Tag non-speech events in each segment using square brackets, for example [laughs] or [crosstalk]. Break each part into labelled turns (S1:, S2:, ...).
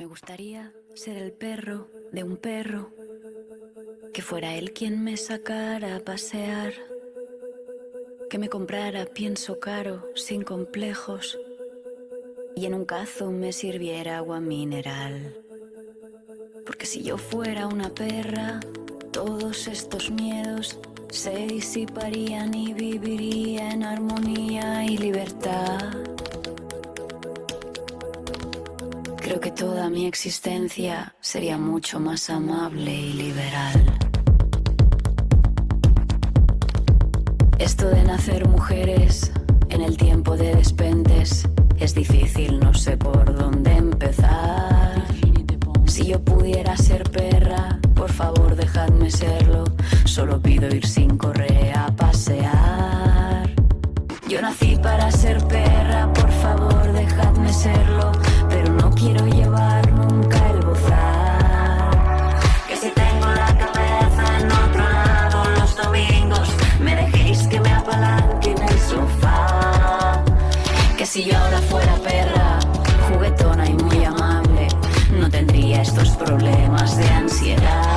S1: Me gustaría ser el perro de un perro, que fuera él quien me sacara a pasear, que me comprara pienso caro, sin complejos, y en un cazo me sirviera agua mineral. Porque si yo fuera una perra, todos estos miedos se disiparían y viviría en armonía y libertad. Creo que toda mi existencia sería mucho más amable y liberal. Esto de nacer mujeres en el tiempo de despentes es difícil, no sé por dónde empezar. Si yo pudiera ser perra, por favor dejadme serlo. Solo pido ir sin correa a pasear. Yo nací para ser perra, por favor dejadme serlo si yo ahora fuera perra, juguetona y muy amable, no tendría estos problemas de ansiedad.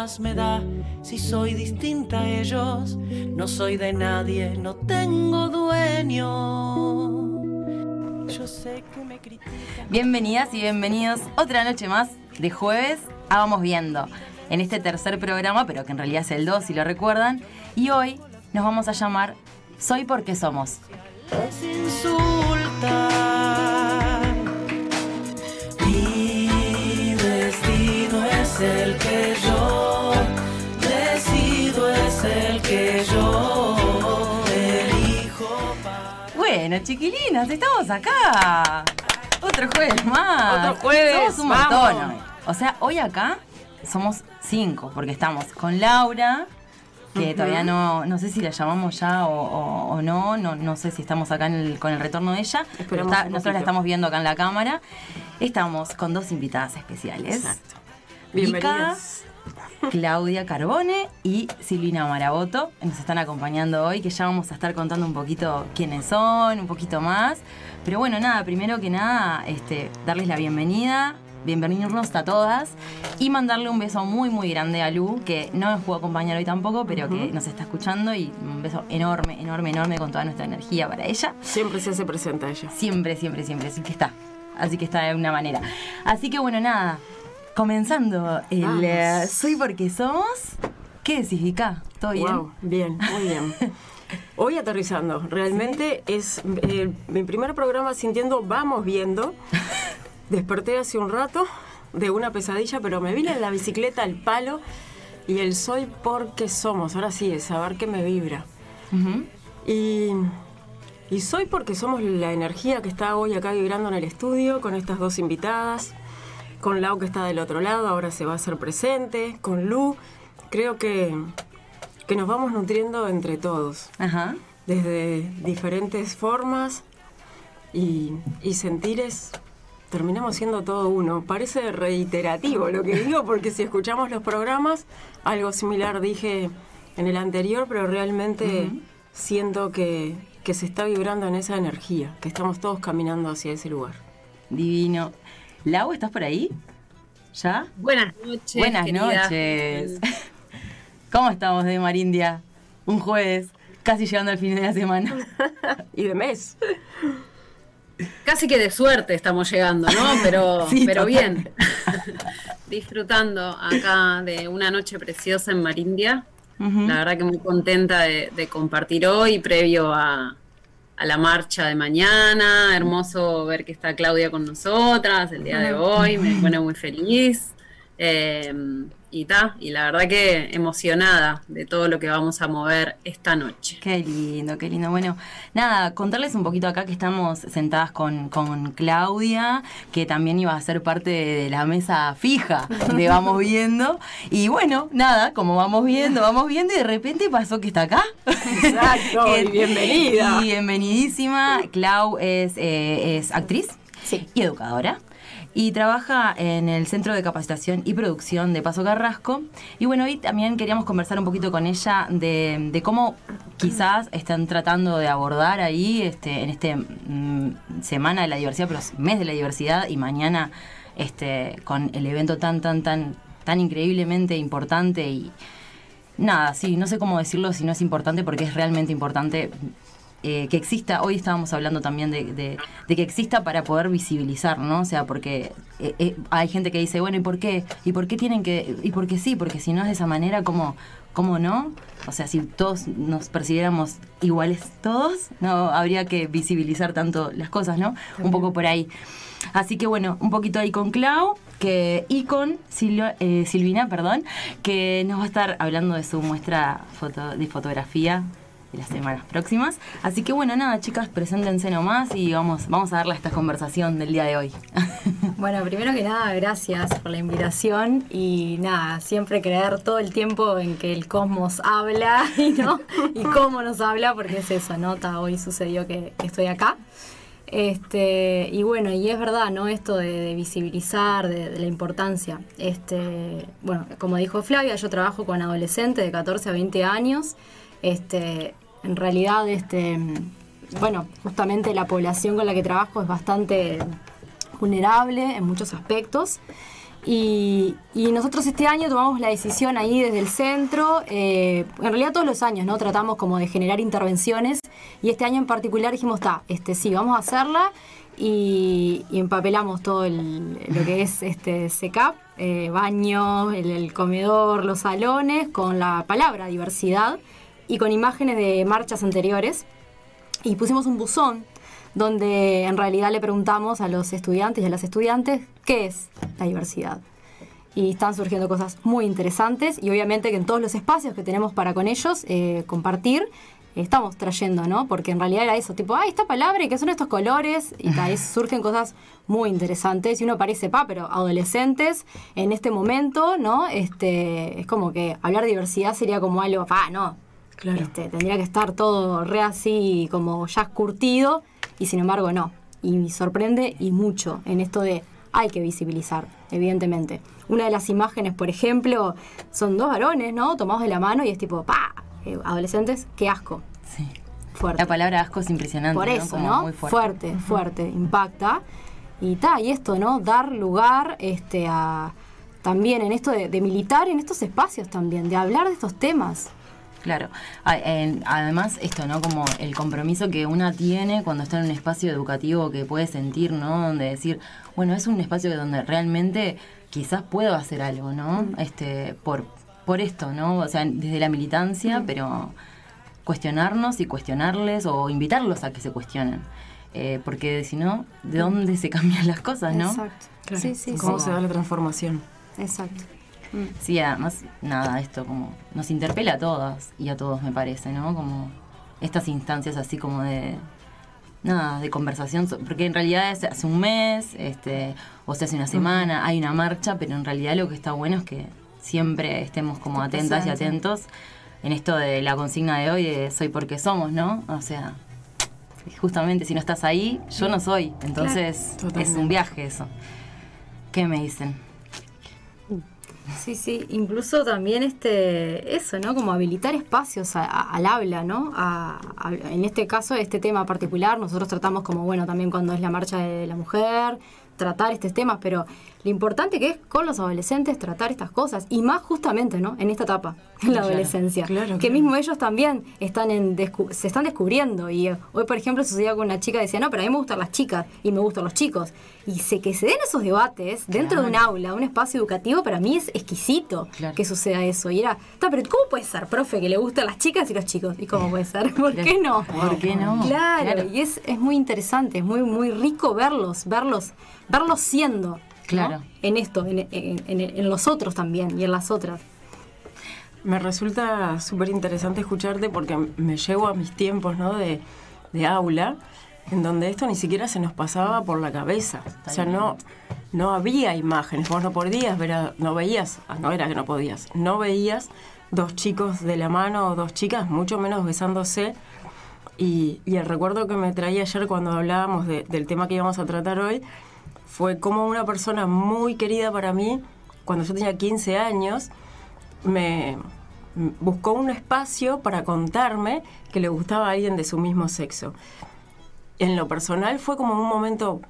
S2: Más me da si soy distinta a ellos? No soy de nadie, no tengo dueño. Yo sé que me critican.
S3: Bienvenidas y bienvenidos otra noche más de jueves a Vamos Viendo. En este tercer programa, pero que en realidad es el 2 si lo recuerdan. Y hoy nos vamos a llamar Soy porque somos.
S2: es. Es el que yo decido, es el que yo elijo. para-
S3: Bueno, chiquilinas, estamos acá. Otro jueves más.
S4: Otro jueves,
S3: Somos un
S4: vamos.
S3: montón. O sea, hoy acá somos cinco, porque estamos con Laura, que todavía no, no sé si la llamamos ya o, o- o no, no, no sé si estamos acá en el- con el retorno de ella. pero está- nosotros la estamos viendo acá en la cámara. Estamos con dos invitadas especiales.
S4: Exacto.
S3: Vika,
S4: Bienvenidas.
S3: Claudia Carbone y Silvina Maraboto nos están acompañando hoy, que ya vamos a estar contando un poquito quiénes son, un poquito más. Pero bueno, nada, primero que nada, este, darles la bienvenida, bienvenirnos a todas y mandarle un beso muy, muy grande a Lu, que no nos pudo acompañar hoy tampoco, pero que nos está escuchando y un beso enorme, enorme, enorme con toda nuestra energía para ella.
S4: Siempre se hace presente ella.
S3: Siempre, siempre, siempre, así que está. Así que está de una manera. Así que bueno, nada. Comenzando el eh, Soy porque somos. ¿Qué decís, Vika? ¿Todo bien?
S4: Wow, bien, muy bien. [laughs] Hoy aterrizando, realmente es eh, mi primer programa sintiendo vamos viendo. Desperté hace un rato de una pesadilla, pero me vine en la bicicleta al palo y el soy porque somos. Ahora sí, es saber qué me vibra. Y, y soy porque somos la energía que está hoy acá vibrando en el estudio con estas dos invitadas, con Lau que está del otro lado, ahora se va a hacer presente, con Lu. Creo que, que nos vamos nutriendo entre todos,
S3: Ajá.
S4: desde diferentes formas y, y sentires. Terminamos siendo todo uno. Parece reiterativo lo que digo, porque si escuchamos los programas, algo similar dije en el anterior, pero realmente siento que, que se está vibrando en esa energía, que estamos todos caminando hacia ese lugar.
S3: Divino. Lau, ¿estás por ahí? ¿Ya?
S5: Buenas noches.
S3: Buenas
S5: querida.
S3: noches. [laughs] ¿Cómo estamos de Marindia? Un jueves, casi llegando al fin de la semana. [laughs]
S4: Y de mes.
S5: Casi que de suerte estamos llegando, ¿no? [laughs] Pero,
S3: Sí,
S5: pero bien. Disfrutando acá de una noche preciosa en Marindia. La verdad que muy contenta de, de compartir hoy, previo a, a la marcha de mañana. Hermoso ver que está Claudia con nosotras el día de hoy, me pone muy feliz. Eh, y ta, y la verdad que emocionada de todo lo que vamos a mover esta noche.
S3: Qué lindo, qué lindo. Bueno, nada, contarles un poquito acá que estamos sentadas con, con Claudia, que también iba a ser parte de la mesa fija de Vamos [laughs] Viendo. Y bueno, nada, como vamos viendo, vamos viendo, y de repente pasó que está acá.
S4: Exacto, [laughs]
S3: Que-
S4: y bienvenida.
S3: Y bienvenidísima. Clau es, eh, es actriz y educadora. Y trabaja en el Centro de Capacitación y Producción de Paso Carrasco. Y bueno, hoy también queríamos conversar un poquito con ella de, cómo quizás están tratando de abordar ahí este, en este mm, Semana de la Diversidad, pero es mes de la diversidad y mañana este, con el evento tan, tan, tan, tan increíblemente importante y, Nada, sí, no sé cómo decirlo si no es importante porque es realmente importante eh, que exista. Hoy estábamos hablando también de, que exista para poder visibilizar, ¿no? O sea, porque eh, eh, hay gente que dice, bueno, ¿y por qué? ¿Y por qué tienen que.? ¿Y por qué sí? Porque si no es de esa manera, ¿cómo, cómo no? O sea, si todos nos percibiéramos iguales todos, no habría que visibilizar tanto las cosas, ¿no? Un poco por ahí. Así que bueno, un poquito ahí con Clau que, y con Silvina, perdón, que nos va a estar hablando de su muestra foto, de fotografía de las semanas próximas. Así que bueno, nada, chicas, preséntense nomás y vamos, vamos a darle a esta conversación del día de hoy. [laughs]
S6: Bueno, primero que nada, gracias por la invitación y nada, siempre creer todo el tiempo en que el cosmos habla [laughs] y no y cómo nos habla, porque es eso, ¿no? Ta, hoy sucedió que, estoy acá. Este, y bueno, y es verdad, ¿no? Esto de, de visibilizar, de, de la importancia. Este, bueno, como dijo Flavia, yo trabajo con adolescentes de 14 a 20 años. Este, en realidad, este, bueno, justamente la población con la que trabajo es bastante vulnerable en muchos aspectos. Y, nosotros este año tomamos la decisión ahí desde el centro, eh, en realidad todos los años, ¿no? Tratamos como de generar intervenciones y este año en particular dijimos, está, este, sí, vamos a hacerla y, y empapelamos todo el- lo que es este SECAP, eh, baño, el, el comedor, los salones, con la palabra diversidad y con imágenes de marchas anteriores y pusimos un buzón donde en realidad le preguntamos a los estudiantes y a las estudiantes qué es la diversidad. Y están surgiendo cosas muy interesantes y obviamente que en todos los espacios que tenemos para con ellos eh, compartir, eh, estamos trayendo, ¿no? Porque en realidad era eso, tipo, ah, esta palabra y qué son estos colores y tal, [laughs] surgen cosas muy interesantes y uno parece, pa, pero adolescentes en este momento, ¿no? Este, es como que hablar de diversidad sería como algo, pa, no,
S4: Claro.
S6: este, tendría que estar todo re así como ya curtido y sin embargo no. Y me sorprende y mucho en esto de hay que visibilizar, evidentemente. Una de las imágenes, por ejemplo, son dos varones, ¿no? Tomados de la mano y es tipo, pa, eh, adolescentes, qué asco,
S3: Sí.
S6: fuerte.
S3: La palabra asco es impresionante.
S6: Por
S3: ¿no?
S6: eso, ¿no?
S3: Muy fuerte.
S6: fuerte, fuerte, impacta. Y ta, y esto, ¿no? Dar lugar este, a también en esto de, de militar en estos espacios también, de hablar de estos temas.
S3: Claro. A- en- Además, esto, ¿no? Como el compromiso que una tiene cuando está en un espacio educativo que puede sentir, ¿no? Donde decir, bueno, es un espacio donde realmente quizás puedo hacer algo, ¿no? Este, por, por esto, ¿no? O sea, desde la militancia, pero cuestionarnos y cuestionarles o invitarlos a que se cuestionen. Eh, porque si no, ¿de dónde se cambian las cosas, no?
S6: Exacto.
S4: Claro.
S6: Sí, sí,
S4: ¿Cómo
S6: sí.
S4: se da la transformación?
S6: Exacto.
S3: Sí, además, nada, esto como nos interpela a todas y a todos, me parece, ¿no? Como estas instancias así como de nada, de conversación, porque en realidad es hace un mes, este, o se hace una semana, hay una marcha, pero en realidad lo que está bueno es que siempre estemos como atentas y atentos en esto de la consigna de hoy de soy porque somos, ¿no? O sea, justamente si no estás ahí, yo no soy, entonces es un viaje eso. ¿Qué me dicen?
S6: Sí, sí, incluso también este, eso, ¿no? Como habilitar espacios al habla, ¿no? A- en este caso, este tema particular, nosotros tratamos como, bueno, también cuando es la marcha de la mujer, tratar estos temas, pero lo importante que es con los adolescentes tratar estas cosas, y más justamente, ¿no? En esta etapa, en la
S3: Claro,
S6: adolescencia.
S4: claro,
S6: que
S4: claro.
S6: mismo ellos también están en se están descubriendo, y eh, hoy, por ejemplo, sucedía con una chica que decía, no, pero a mí me gustan las chicas, y me gustan los chicos. Y se, que se den esos debates dentro de un aula, un espacio educativo, para mí es exquisito que suceda eso. Y era, "Ta, pero ¿cómo puede ser, profe, que le gustan las chicas y los chicos? ¿Y cómo puede ser? [laughs] ¿Por qué no? [laughs]
S3: ¿Por qué no?
S6: Claro, y es, es muy interesante, es muy, muy rico verlos, verlos, verlos siendo. ¿No?
S3: Claro.
S6: En esto, en, en, en- en los otros también y en las otras.
S4: Me resulta súper interesante escucharte porque me llevo a mis tiempos ¿no? de, de aula, en donde esto ni siquiera se nos pasaba por la cabeza. O sea, no, no había imágenes. Vos no podías ver, a- no veías, ah, no era que no podías, no veías dos chicos de la mano o dos chicas, mucho menos besándose. Y, y el recuerdo que me traía ayer cuando hablábamos de- del tema que íbamos a tratar hoy fue como una persona muy querida para mí, cuando yo tenía 15 años, me buscó un espacio para contarme que le gustaba a alguien de su mismo sexo. En lo personal fue como un momento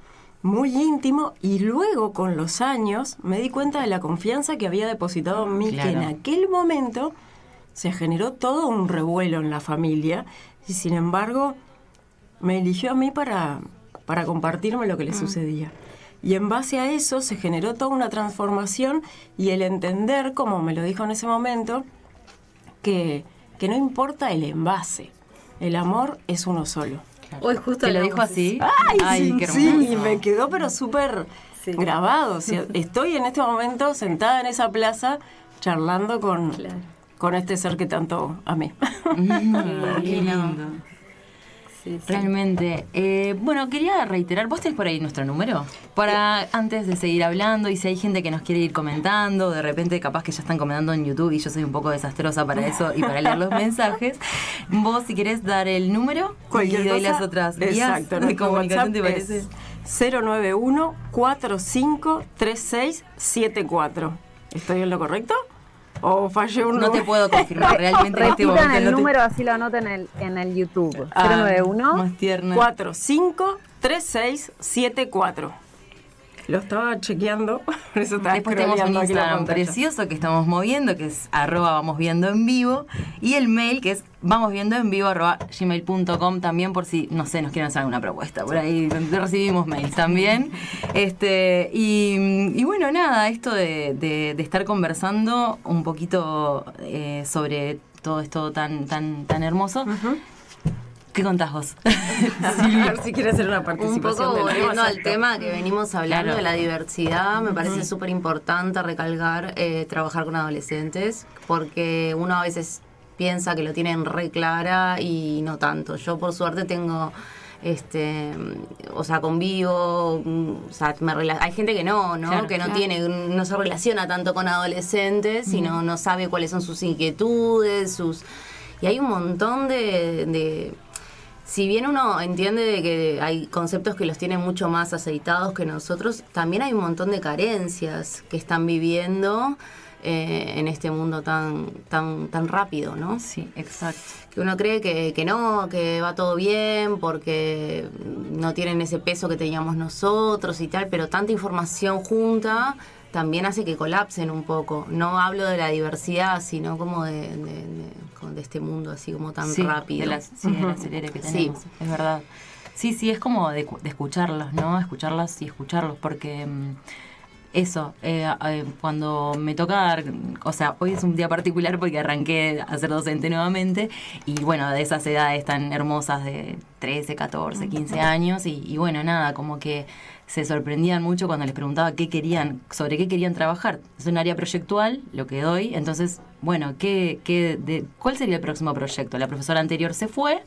S4: muy íntimo y luego con los años me di cuenta de la confianza que había depositado en mí, que en aquel momento se generó todo un revuelo en la familia y sin embargo me eligió a mí para, para compartirme lo que le sucedía. Y en base a eso se generó toda una transformación y el entender, como me lo dijo en ese momento, que, que no importa el envase, el amor es uno solo.
S6: Hoy justo
S3: ¿Te lo dijo así?
S4: Ay, sí,
S3: qué
S4: sí,
S3: hermoso.
S4: y me quedó pero súper
S6: Sí.
S4: grabado. O sea, [laughs] estoy en este momento sentada en esa plaza charlando con,
S6: Claro.
S4: con este ser que tanto amé. [laughs]
S3: Mm, qué lindo.
S6: Sí, sí.
S3: Realmente. Eh, bueno, quería reiterar, ¿vos tenés por ahí nuestro número? Para antes de seguir hablando y si hay gente que nos quiere ir comentando, de repente capaz que ya están comentando en YouTube y yo soy un poco desastrosa para eso y para leer los [laughs] mensajes, vos si querés dar el número
S4: Cualquier
S3: y doy
S4: cosa,
S3: las otras vías
S4: exacto,
S3: de comunicación, ¿te parece?
S4: es 091 453674. ¿Estoy en lo correcto? ¿O fallé un
S3: No te puedo confirmar, realmente en este momento
S7: el
S3: no te-
S7: número, así lo anoten en el, en el YouTube.
S3: Ah,
S7: 091
S3: Más tierna.
S4: 453674. Lo estaba chequeando, [laughs] por eso estaba
S3: Después tenemos un Instagram precioso que estamos moviendo, que es arroba vamos viendo en vivo. Y el mail que es vamos viendo en vivo arroba gmail.com también por si, no sé, nos quieren hacer alguna propuesta. Por ahí recibimos mails también. este y, y bueno, nada, esto de, de- de estar conversando un poquito eh, sobre todo esto tan, tan, tan hermoso. ¿Qué contás vos? [laughs]
S4: A ver si quiere hacer una
S8: Un
S4: participación
S8: poco
S4: de la
S8: volviendo al tema que venimos hablando
S3: Claro.
S8: de la diversidad, me parece súper importante recalcar eh, trabajar con adolescentes, porque uno a veces piensa que lo tienen re clara y no tanto. Yo por suerte tengo, este, o sea, convivo, mm, o sea, me rela- hay gente que no, ¿no?
S3: Claro,
S8: que no
S3: claro.
S8: tiene, no se relaciona tanto con adolescentes, sino no sabe cuáles son sus inquietudes, sus... Y hay un montón de- de si bien uno entiende de que hay conceptos que los tienen mucho más aceitados que nosotros, también hay un montón de carencias que están viviendo eh, en este mundo tan, tan, tan rápido, ¿no?
S3: Sí, exacto.
S8: Que uno cree que, que no, que va todo bien porque no tienen ese peso que teníamos nosotros y tal, pero tanta información junta también hace que colapsen un poco. No hablo de la diversidad, sino como de, de- de- como de este mundo así como tan
S3: Sí,
S8: rápido.
S3: La, sí, del acelere que
S8: Sí.
S3: tenemos, es verdad. Sí, sí, es como de, cu- de escucharlos, ¿no? Escucharlos y escucharlos, porque mm, eso, eh, eh, cuando me toca dar, o sea, hoy es un día particular porque arranqué a ser docente nuevamente y bueno, de esas edades tan hermosas de 13, 14, 15 años y, y bueno, nada, como que se sorprendían mucho cuando les preguntaba qué querían, sobre qué querían trabajar. Es un área proyectual, lo que doy, entonces, bueno, ¿qué, qué, de, ¿cuál sería el próximo proyecto? La profesora anterior se fue,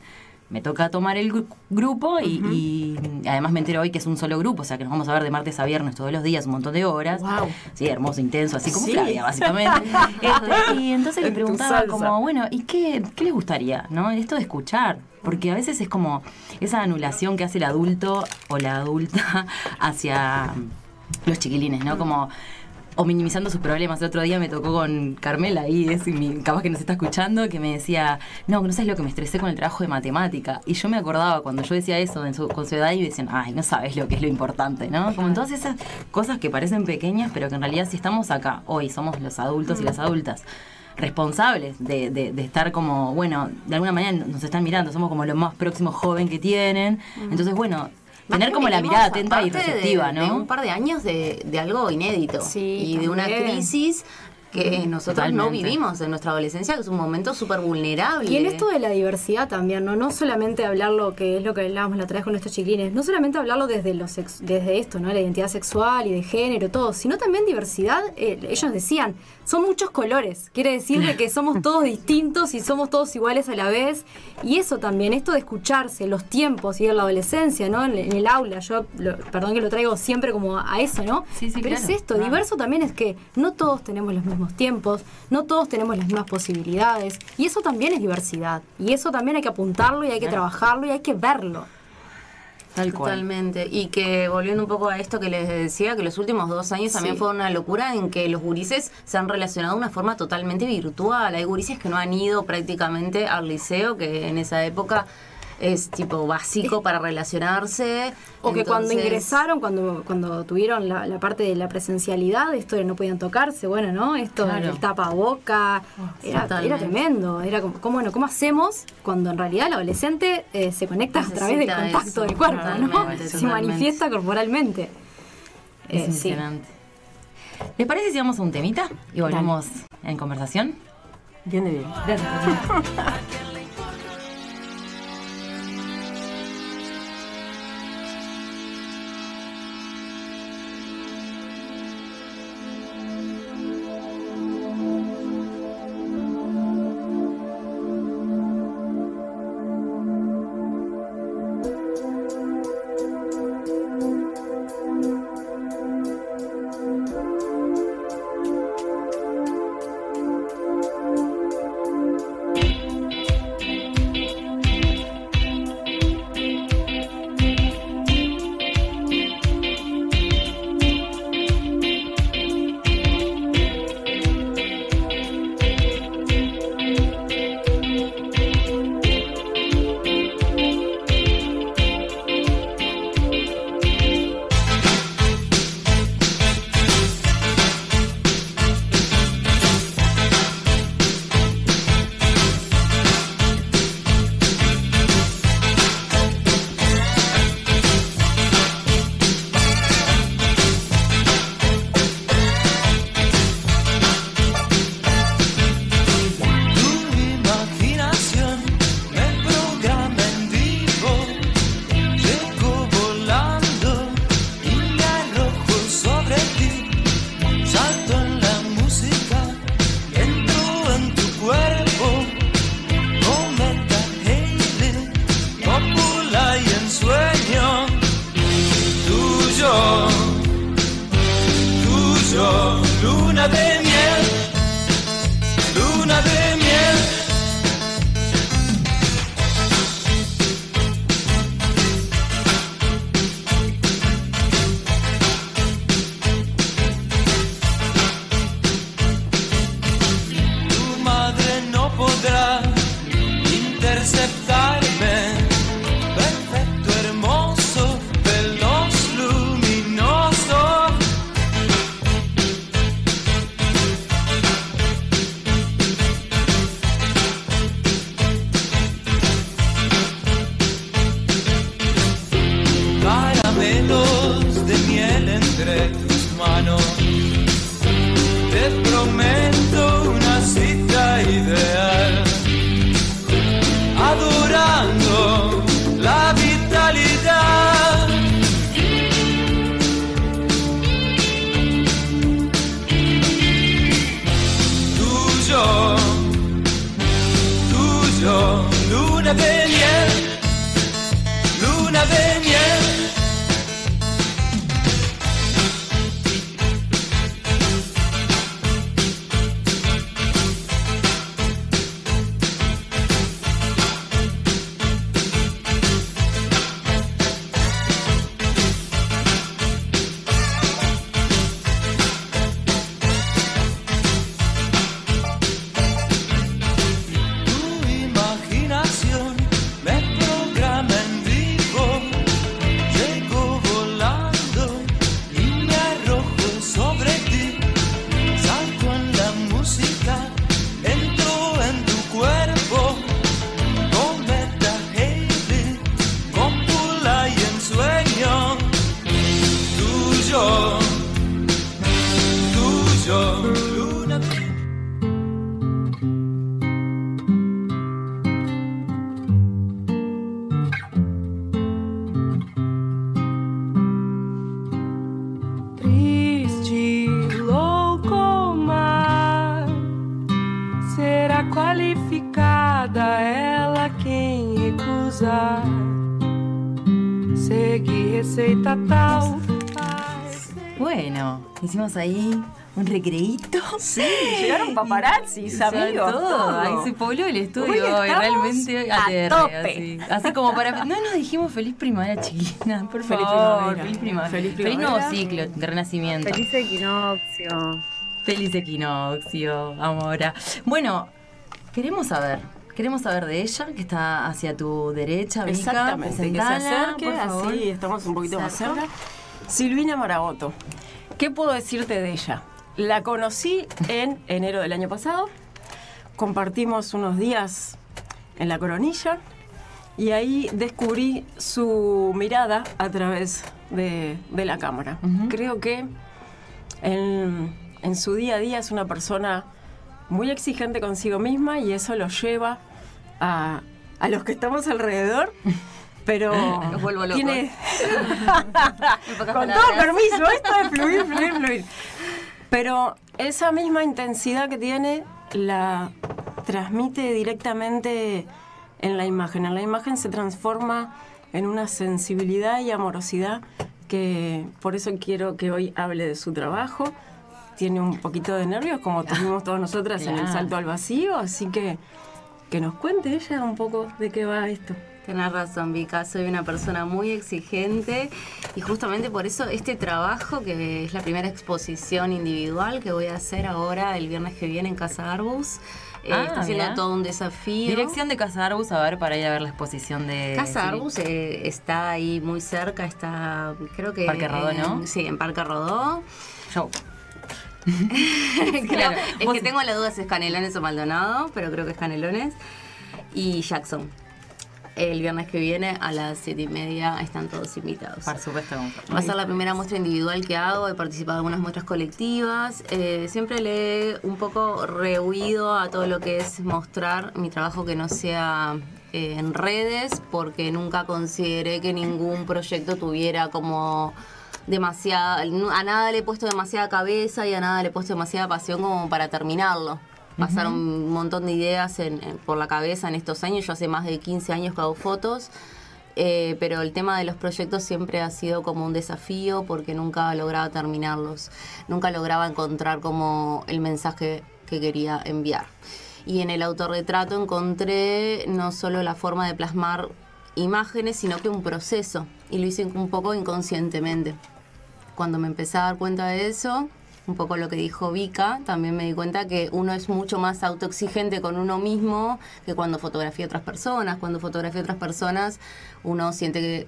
S3: me toca tomar el gru- grupo y, y además me entero hoy que es un solo grupo, o sea que nos vamos a ver de martes a viernes todos los días, un montón de horas.
S4: Wow.
S3: Sí, hermoso, intenso, así como
S4: Sí.
S3: Flavia, básicamente. [laughs] Este, y entonces le preguntaba como, bueno, ¿y qué, qué les gustaría? ¿No? Esto de escuchar. Porque a veces es como esa anulación que hace el adulto o la adulta [laughs] hacia los chiquilines, ¿no? Como o minimizando sus problemas. El otro día me tocó con Carmela, ahí es mi, capaz que nos está escuchando, que me decía, no, no sabes lo que me estresé con el trabajo de matemática. Y yo me acordaba cuando yo decía eso en su- con su edad y me decían, ay, no sabes lo que es lo importante, ¿no? Como todas esas cosas que parecen pequeñas, pero que en realidad si estamos acá hoy, somos los adultos y las adultas responsables de, de- de estar como, bueno, de alguna manera nos están mirando, somos como lo más próximo joven que tienen. Entonces, bueno,
S8: Más
S3: tener como la mirada atenta y
S8: de-
S3: receptiva,
S8: de
S3: ¿no?
S8: un par de años de, de algo inédito.
S6: Sí,
S8: y de una crisis que nosotros no vivimos en nuestra adolescencia, que es un momento súper vulnerable.
S6: Y en esto de la diversidad también, ¿no? No solamente hablarlo, que es lo que hablábamos la otra vez con nuestros chiquilines, no solamente hablarlo desde lo sex- desde esto, ¿no? La identidad sexual y de género, todo, sino también diversidad. eh, ellos decían, son muchos colores. Quiere decir de que somos todos distintos y somos todos iguales a la vez. Y eso también, esto de escucharse, los tiempos y en la adolescencia, ¿no? En, el aula, yo, lo- perdón que lo traigo siempre como a eso, ¿no?
S3: Sí, sí,
S6: Pero
S3: claro,
S6: es esto, diverso también es que no todos tenemos los mismos tiempos, no todos tenemos las mismas posibilidades, y eso también es diversidad. Y eso también hay que apuntarlo y hay que trabajarlo y hay que verlo.
S3: Tal cual.
S8: Totalmente. Y que volviendo un poco a esto que les decía, que los últimos dos años también fue una locura en que los gurises se han relacionado de una forma totalmente virtual. Hay gurises que no han ido prácticamente al liceo, que en esa época es tipo básico para relacionarse.
S6: O que cuando ingresaron, cuando, cuando tuvieron la, la parte de la presencialidad, esto de no podían tocarse, bueno, ¿no? Esto
S3: Claro.
S6: del tapaboca, era,
S8: totalmente.
S6: era tremendo. Era como, ¿cómo, bueno, ¿cómo hacemos cuando en realidad el adolescente eh, se conecta a través del contacto
S8: eso,
S6: del cuerpo, ¿no?
S8: totalmente,
S6: Se manifiesta corporalmente.
S3: Es
S6: Eh, sí.
S3: impresionante. ¿Les parece si vamos a un temita y volvemos en conversación?
S4: Bien de bien.
S3: Gracias. [laughs]
S9: qualificada ela quem recusar. Seguir receita tal.
S3: Bueno, hicimos ahí un recreíto.
S4: Sí, llegaron paparazzis, amigos.
S3: todo.
S4: todo.
S3: Ahí se pobló el estudio
S4: Hoy
S3: realmente
S4: a
S3: ATR,
S4: tope.
S3: Así. Así como para. [laughs] No nos dijimos feliz primavera, chiquina, por
S4: Feliz
S3: favor.
S4: primavera.
S3: Feliz primavera.
S4: Feliz
S3: Feliz nuevo
S4: primavera.
S3: ciclo de renacimiento.
S7: Feliz equinoccio.
S3: Feliz equinoccio, Amora. Bueno, queremos saber. Queremos saber de ella, que está hacia tu derecha, Vika.
S4: Exactamente, que se
S3: Presentala,
S4: acerque,
S3: por favor.
S4: así estamos un poquito más
S3: Cerca.
S4: Silvina Maraboto. ¿Qué puedo decirte de ella? La conocí en enero del año pasado. Compartimos unos días en la coronilla y ahí descubrí su mirada a través de, de la cámara. Creo que en, en su día a día es una persona muy exigente consigo misma y eso lo lleva a, a los que estamos alrededor. Pero [laughs]
S8: Los vuelvo locos.
S4: tiene [laughs] con
S8: palabras.
S4: todo permiso, esto es fluir, fluir, fluir. Pero esa misma intensidad que tiene la transmite directamente en la imagen. En la imagen se transforma en una sensibilidad y amorosidad que por eso quiero que hoy hable de su trabajo. Tiene un poquito de nervios, como tuvimos todas nosotras en el salto al vacío, así que que nos cuente ella un poco de qué va esto.
S8: Tenés razón, Vika, soy una persona muy exigente y justamente por eso este trabajo, que es la primera exposición individual que voy a hacer ahora el viernes que viene en Casa Arbus, eh,
S3: Ah,
S8: está siendo
S3: mirá.
S8: todo un desafío.
S3: Dirección de Casa Arbus, a ver, para ir a ver la exposición de.
S8: Casa
S3: sí.
S8: Arbus eh, está ahí muy cerca, está creo que...
S3: Parque Rodó, ¿no?
S8: en- sí, en Parque Rodó. [laughs] Claro, es
S3: Vos-
S8: que tengo la duda si es Canelones o Maldonado, pero creo que es Canelones. Y Jackson. El viernes que viene a las siete y media están todos invitados.
S3: Por supuesto.
S8: Va a ser la primera muestra individual que hago, he participado en algunas muestras colectivas. Eh, siempre le he un poco rehuido a todo lo que es mostrar mi trabajo que no sea eh, en redes, porque nunca consideré que ningún proyecto tuviera como demasiada, a nada le he puesto demasiada cabeza y a nada le he puesto demasiada pasión como para terminarlo. Pasaron un montón de ideas en- en- por la cabeza en estos años. Yo hace más de 15 años que hago fotos. Eh, pero el tema de los proyectos siempre ha sido como un desafío porque nunca lograba terminarlos, nunca lograba encontrar como el mensaje que quería enviar. Y en el autorretrato encontré no solo la forma de plasmar imágenes, sino que un proceso, y lo hice un poco inconscientemente. Cuando me empecé a dar cuenta de eso, un poco lo que dijo Vika, también me di cuenta que uno es mucho más autoexigente con uno mismo que cuando fotografía a otras personas. Cuando fotografía a otras personas, uno siente que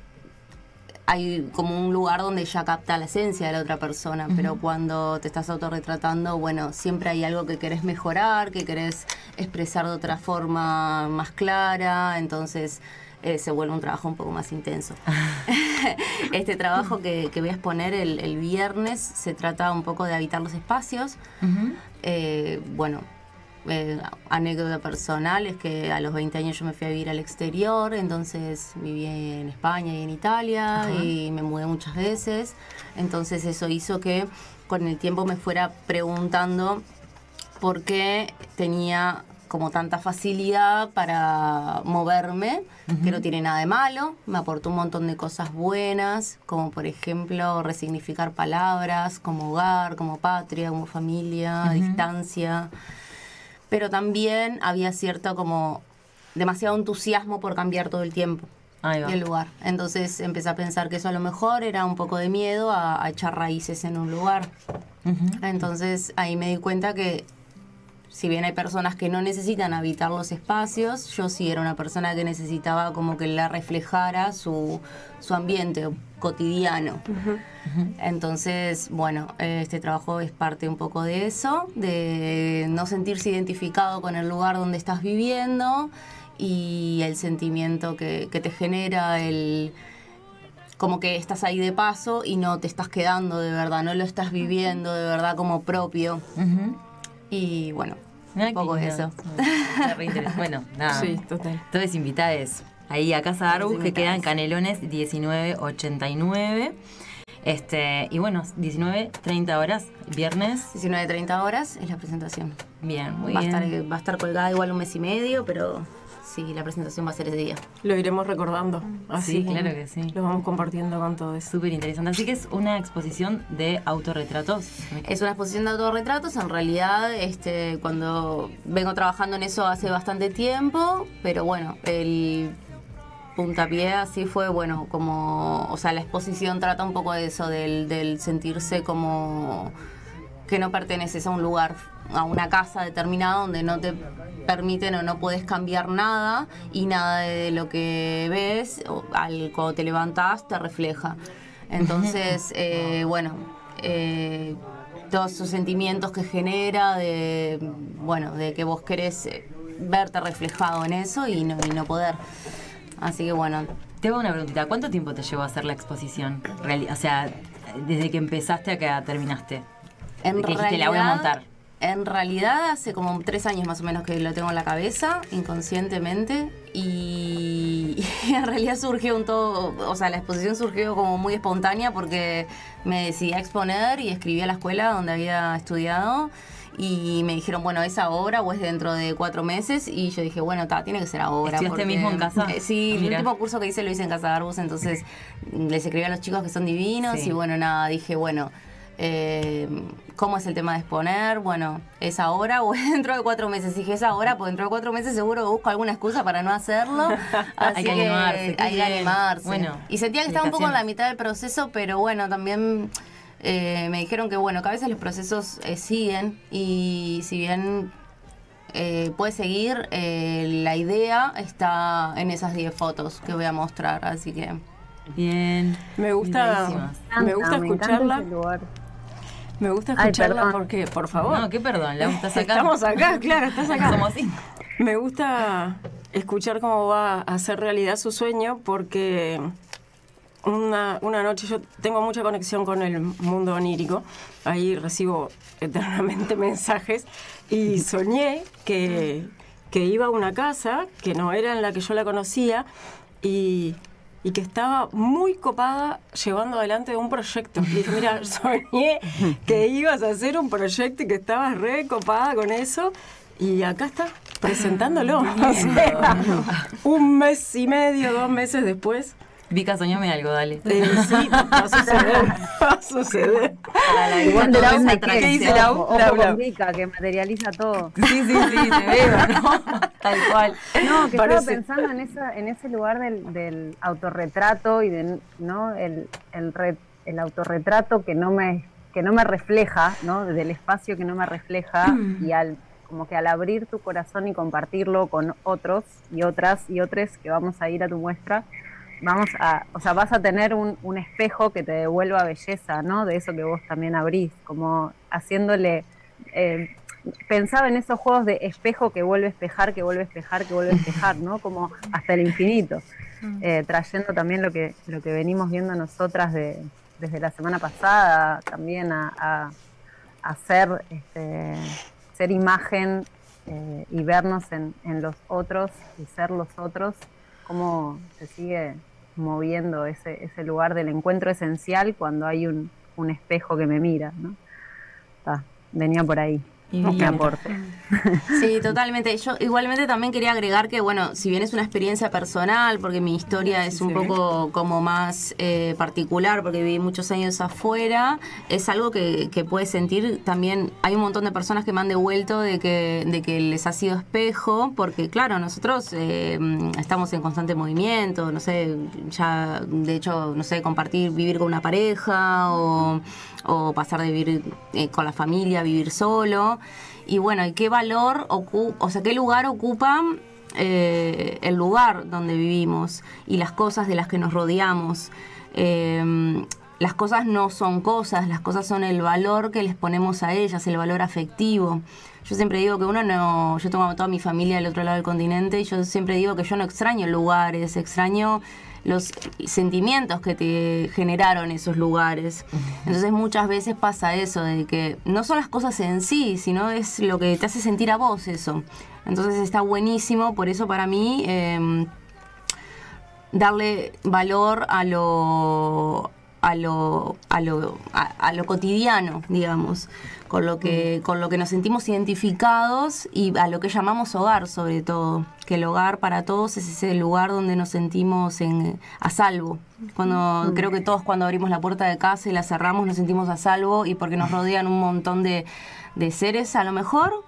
S8: hay como un lugar donde ya capta la esencia de la otra persona, pero cuando te estás autorretratando, bueno, siempre hay algo que querés mejorar, que querés expresar de otra forma más clara, entonces eh, se vuelve un trabajo un poco más intenso. [laughs] este trabajo que, que voy a exponer el, el viernes se trata un poco de habitar los espacios. Eh, bueno, eh, anécdota personal es que a los 20 años yo me fui a vivir al exterior, entonces viví en España y en Italia y me mudé muchas veces. Entonces eso hizo que con el tiempo me fuera preguntando por qué tenía como tanta facilidad para moverme, que no tiene nada de malo, me aportó un montón de cosas buenas, como por ejemplo resignificar palabras, como hogar, como patria, como familia, distancia, pero también había cierto como demasiado entusiasmo por cambiar todo el tiempo el lugar. Entonces empecé a pensar que eso a lo mejor era un poco de miedo a, a echar raíces en un lugar. Entonces ahí me di cuenta que si bien hay personas que no necesitan habitar los espacios, yo sí era una persona que necesitaba como que la reflejara su, su ambiente cotidiano. Entonces, bueno, este trabajo es parte un poco de eso, de no sentirse identificado con el lugar donde estás viviendo y el sentimiento que, que te genera el como que estás ahí de paso y no te estás quedando de verdad, no lo estás viviendo de verdad como propio. Y bueno,
S3: Mirá
S8: un poco
S3: lindo.
S8: eso.
S3: Bueno, [laughs] nada.
S4: Sí, total.
S3: Todos invitados ahí a Casa Arbus, que queda en Canelones 1989. Este, y bueno, 19, 30 horas, viernes.
S8: 19.30 horas es la presentación.
S3: Bien, muy
S8: va,
S3: bien.
S8: A estar, va a estar colgada igual un mes y medio, pero sí, la presentación va a ser ese día.
S4: Lo iremos recordando. Así
S3: Sí, claro que sí.
S4: Lo vamos compartiendo con todo eso.
S3: Súper interesante. Así que es una exposición de autorretratos.
S8: Es una exposición de autorretratos. En realidad, este, cuando vengo trabajando en eso hace bastante tiempo, pero bueno, el puntapié así fue, bueno, como, o sea, la exposición trata un poco de eso, del, del sentirse como que no perteneces a un lugar, a una casa determinada donde no te permiten o no puedes cambiar nada y nada de lo que ves al, cuando te levantás te refleja. Entonces, [laughs] eh, bueno, eh, todos esos sentimientos que genera de, bueno, de que vos querés eh, verte reflejado en eso y no, y no poder. Así que bueno,
S3: Te hago una preguntita. ¿Cuánto tiempo te llevó a hacer la exposición? O sea, desde que empezaste a que terminaste.
S8: En
S3: que dijiste, la voy a
S8: realidad-
S3: montar.
S8: En realidad hace como tres años más o menos que lo tengo en la cabeza, inconscientemente, y, [laughs] y en realidad surgió un todo, o sea, la exposición surgió como muy espontánea porque me decidí a exponer y escribí a la escuela donde había estudiado y me dijeron, bueno, ¿es ahora o es dentro de cuatro meses? Y yo dije, bueno, ta, tiene que ser ahora.
S3: ¿Estudiaste mismo en casa?
S8: Eh, sí, el último curso que hice lo hice en Casa de Arbus, entonces les escribí a los chicos que son divinos
S3: Sí.
S8: y bueno, nada, dije, bueno, eh, ¿cómo es el tema de exponer? Bueno, ¿es ahora o [laughs] es dentro de cuatro meses? Dije, es ahora, pues dentro de cuatro meses seguro busco alguna excusa para no hacerlo. Así [laughs]
S3: Hay que animarse,
S8: Hay que animarse.
S3: Bueno,
S8: y sentía que estaba un poco en la mitad del proceso, pero bueno, también eh, me dijeron que bueno, que a veces los procesos eh, siguen y si bien eh, puede seguir, eh, la idea está en esas 10 fotos que voy a mostrar, así que...
S3: Bien.
S4: Me gusta, me gusta
S7: encanta
S4: escucharla. Me gusta escucharla porque, por favor.
S3: No, qué perdón, Lau, estás acá.
S4: Estamos acá, claro, estás acá.
S3: Somos cinco.
S4: Me gusta escuchar cómo va a hacer realidad su sueño porque una, una noche yo tengo mucha conexión con el mundo onírico. Ahí recibo eternamente [laughs] mensajes y soñé que, que iba a una casa que no era en la que yo la conocía y, y que estaba muy copada llevando adelante un proyecto. Y dije, mira, [laughs] soñé que ibas a hacer un proyecto y que estabas re copada con eso. Y acá está, presentándolo. [laughs] [laughs] O sea, un mes y medio, dos meses después.
S3: Vika, soñame algo, dale.
S4: eh, sí, va a suceder. Va a suceder. [laughs]
S7: Quiere,
S4: ¿Qué dice Lau?
S7: ojo
S4: Lau,
S7: con
S4: Lau.
S7: Vika, que materializa todo.
S3: Sí, sí, sí, te veo, ¿no? [laughs] Tal cual.
S7: No, que
S4: Parece-
S7: estaba pensando en, esa, en ese lugar del, del autorretrato y de, ¿no? el, el, re- el autorretrato que no me que no me refleja, ¿no? del espacio que no me refleja y al como que al abrir tu corazón y compartirlo con otros y otras y otros que vamos a ir a tu muestra, vamos a, o sea, vas a tener un, un espejo que te devuelva belleza, ¿no? De eso que vos también abrís, como haciéndole eh, pensaba en esos juegos de espejo que vuelve a espejar, que vuelve a espejar, que vuelve a espejar, ¿no? Como hasta el infinito. Eh, trayendo también lo que, lo que venimos viendo nosotras de, desde la semana pasada, también a, a, a ser, este, ser imagen eh, y vernos en, en los otros y ser los otros, cómo se sigue moviendo ese, ese lugar del encuentro esencial cuando hay un, espejo que me mira, ¿no? Ta, venía por ahí.
S3: Bien.
S7: aporte. [laughs]
S8: Sí, totalmente. Yo igualmente también quería agregar que, bueno, si bien es una experiencia personal, porque mi historia es un poco como más eh, particular, porque viví muchos años afuera, es algo que, que puedes sentir también. Hay un montón de personas que me han devuelto de que, de que les ha sido espejo, porque claro, nosotros eh, estamos en constante movimiento, no sé, ya de hecho, no sé, compartir, vivir con una pareja o, o pasar de vivir eh, con la familia, vivir solo. Y bueno, ¿y qué valor, ocu- o sea, qué lugar ocupa eh, el lugar donde vivimos y las cosas de las que nos rodeamos? Eh, las cosas no son cosas, las cosas son el valor que les ponemos a ellas, el valor afectivo. Yo siempre digo que uno no, yo tengo toda mi familia del otro lado del continente y yo siempre digo que yo no extraño lugares, extraño los sentimientos que te generaron esos lugares. Entonces muchas veces pasa eso, de que no son las cosas en sí, sino es lo que te hace sentir a vos eso. Entonces está buenísimo, por eso para mí eh, darle valor a lo a lo, a lo, a, a lo cotidiano, digamos, con lo, que, con lo que nos sentimos identificados y a lo que llamamos hogar sobre todo, que el hogar para todos es ese lugar donde nos sentimos en, a salvo. Cuando creo que todos cuando abrimos la puerta de casa y la cerramos nos sentimos a salvo y porque nos rodean un montón de, de seres a lo mejor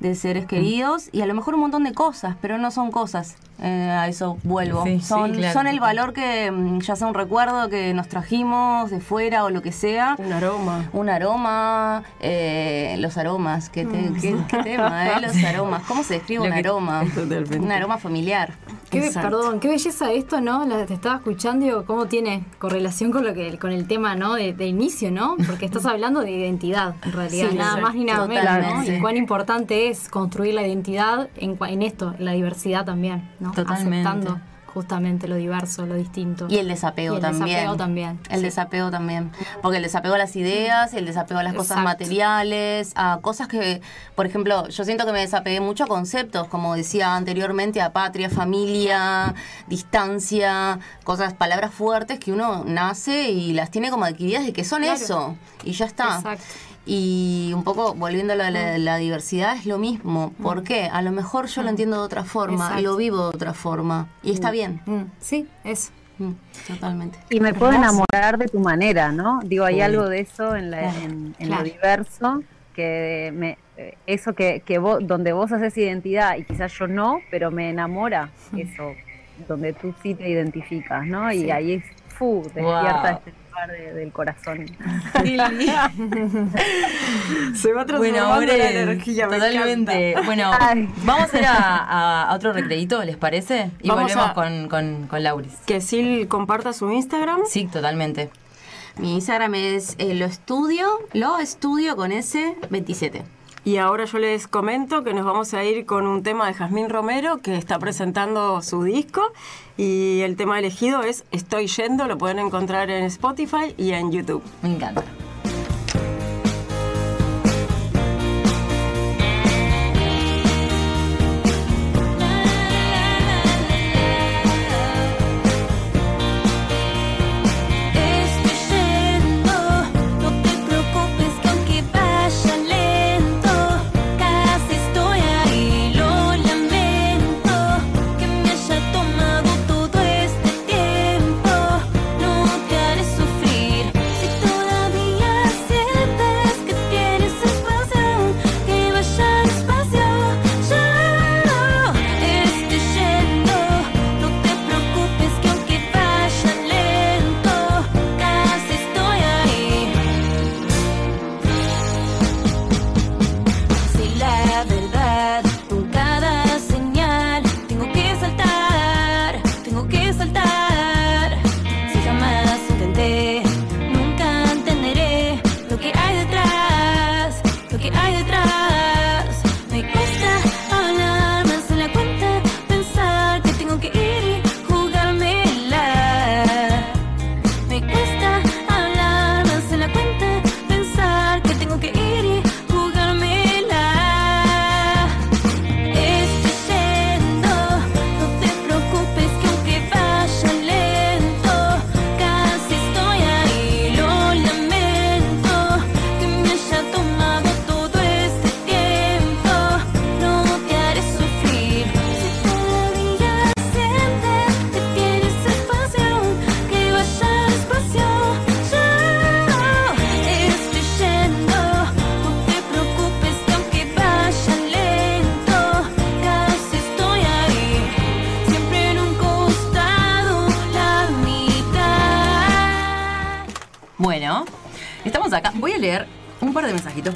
S8: de seres queridos y a lo mejor un montón de cosas, pero no son cosas. Eh, a eso vuelvo.
S3: Sí, sí,
S8: son,
S3: claro.
S8: son el valor que mm, ya sea un recuerdo que nos trajimos de fuera o lo que sea.
S4: Un aroma.
S8: Un aroma, eh, los aromas, qué, te-
S3: Mm.
S8: qué- qué tema, ¿eh? [laughs] Los aromas. ¿Cómo se describe
S3: Lo
S8: un
S3: que-
S8: aroma? [laughs]
S4: Totalmente.
S8: Un aroma familiar.
S6: Qué, perdón, qué belleza esto, ¿no? La, te estaba escuchando y digo, cómo tiene correlación con lo que con el tema, ¿no? De, de inicio, ¿no? Porque estás hablando de identidad, en realidad,
S8: Sí,
S6: nada más ni nada menos, ¿no? Y cuán importante es construir la identidad en, cua- en esto, en la diversidad también, ¿no?
S3: Totalmente.
S6: Aceptando justamente lo diverso, lo distinto.
S8: Y el desapego
S6: Y el
S8: también.
S6: desapego también,
S8: El
S6: sí.
S8: desapego también. Porque el desapego a las ideas, el desapego a las cosas materiales, a cosas que, por ejemplo, yo siento que me desapegué mucho a conceptos, como decía anteriormente, a patria, familia, distancia, cosas, palabras fuertes que uno nace y las tiene como adquiridas de que son
S6: Claro.
S8: eso. Y ya está.
S6: Exacto.
S8: Y un poco volviendo a lo de la, la diversidad es lo mismo. ¿Por qué? A lo mejor yo lo entiendo de otra forma,
S6: Exacto.
S8: lo vivo de otra forma. Y está bien.
S6: Mm, sí, eso.
S8: Mm, totalmente.
S7: Y me puedo enamorar de tu manera, ¿no? Digo, hay algo de eso en, la-
S6: Claro,
S7: en, en
S6: claro.
S7: lo diverso, que me, eh, eso que, que vos, donde vos haces identidad y quizás yo no, pero me enamora eso, donde tú sí te identificas, ¿no? Y ahí es, fu, despierta
S3: Wow.
S7: este lugar de- del corazón. [laughs]
S4: Se va transformando
S3: Bueno,
S4: la energía. me
S3: totalmente. Bueno,
S7: Ay.
S3: vamos a ir a, a- a otro recreíto, ¿les parece? Y
S4: Vamos
S3: volvemos
S4: a-
S3: con, con, con Lauris.
S4: Que Sil comparta su Instagram.
S3: Sí, totalmente.
S8: Mi Instagram es eh, lo estudio, lo estudio con S 27.
S4: Y ahora yo les comento que nos vamos a ir con un tema de Jazmín Romero que está presentando su disco y el tema elegido es Estoy yendo, lo pueden encontrar en Spotify y en YouTube.
S3: Me encanta.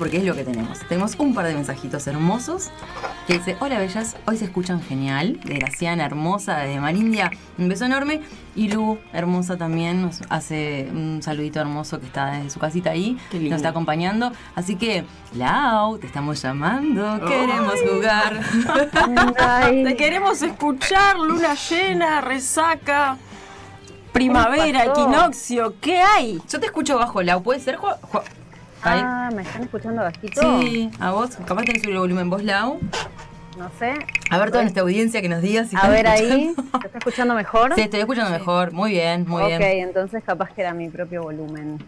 S3: Porque es lo que tenemos. Tenemos un par de mensajitos hermosos que dice, hola bellas, hoy se escuchan genial, de Graciana, hermosa, de Marindia, un beso enorme. Y Lu, hermosa también, nos hace un saludito hermoso que está en su casita ahí,
S4: Qué lindo.
S3: nos está acompañando. Así que, Lau, te estamos llamando, queremos jugar.
S7: Ay,
S4: Te queremos escuchar, luna llena, resaca, primavera, equinoccio, ¿qué hay?
S3: Yo te escucho bajo, Lau, ¿puede ser? Ju- Ju- Ahí.
S7: Ah, ¿me están escuchando bajito?
S3: Sí, a vos, capaz tenés el volumen vos, Lau.
S7: No sé.
S3: A ver toda nuestra audiencia que nos diga si
S7: A ver ahí. ¿se está escuchando mejor?
S3: Sí, estoy escuchando mejor. Muy bien, muy
S7: ok,
S3: bien.
S7: entonces capaz que era mi propio volumen.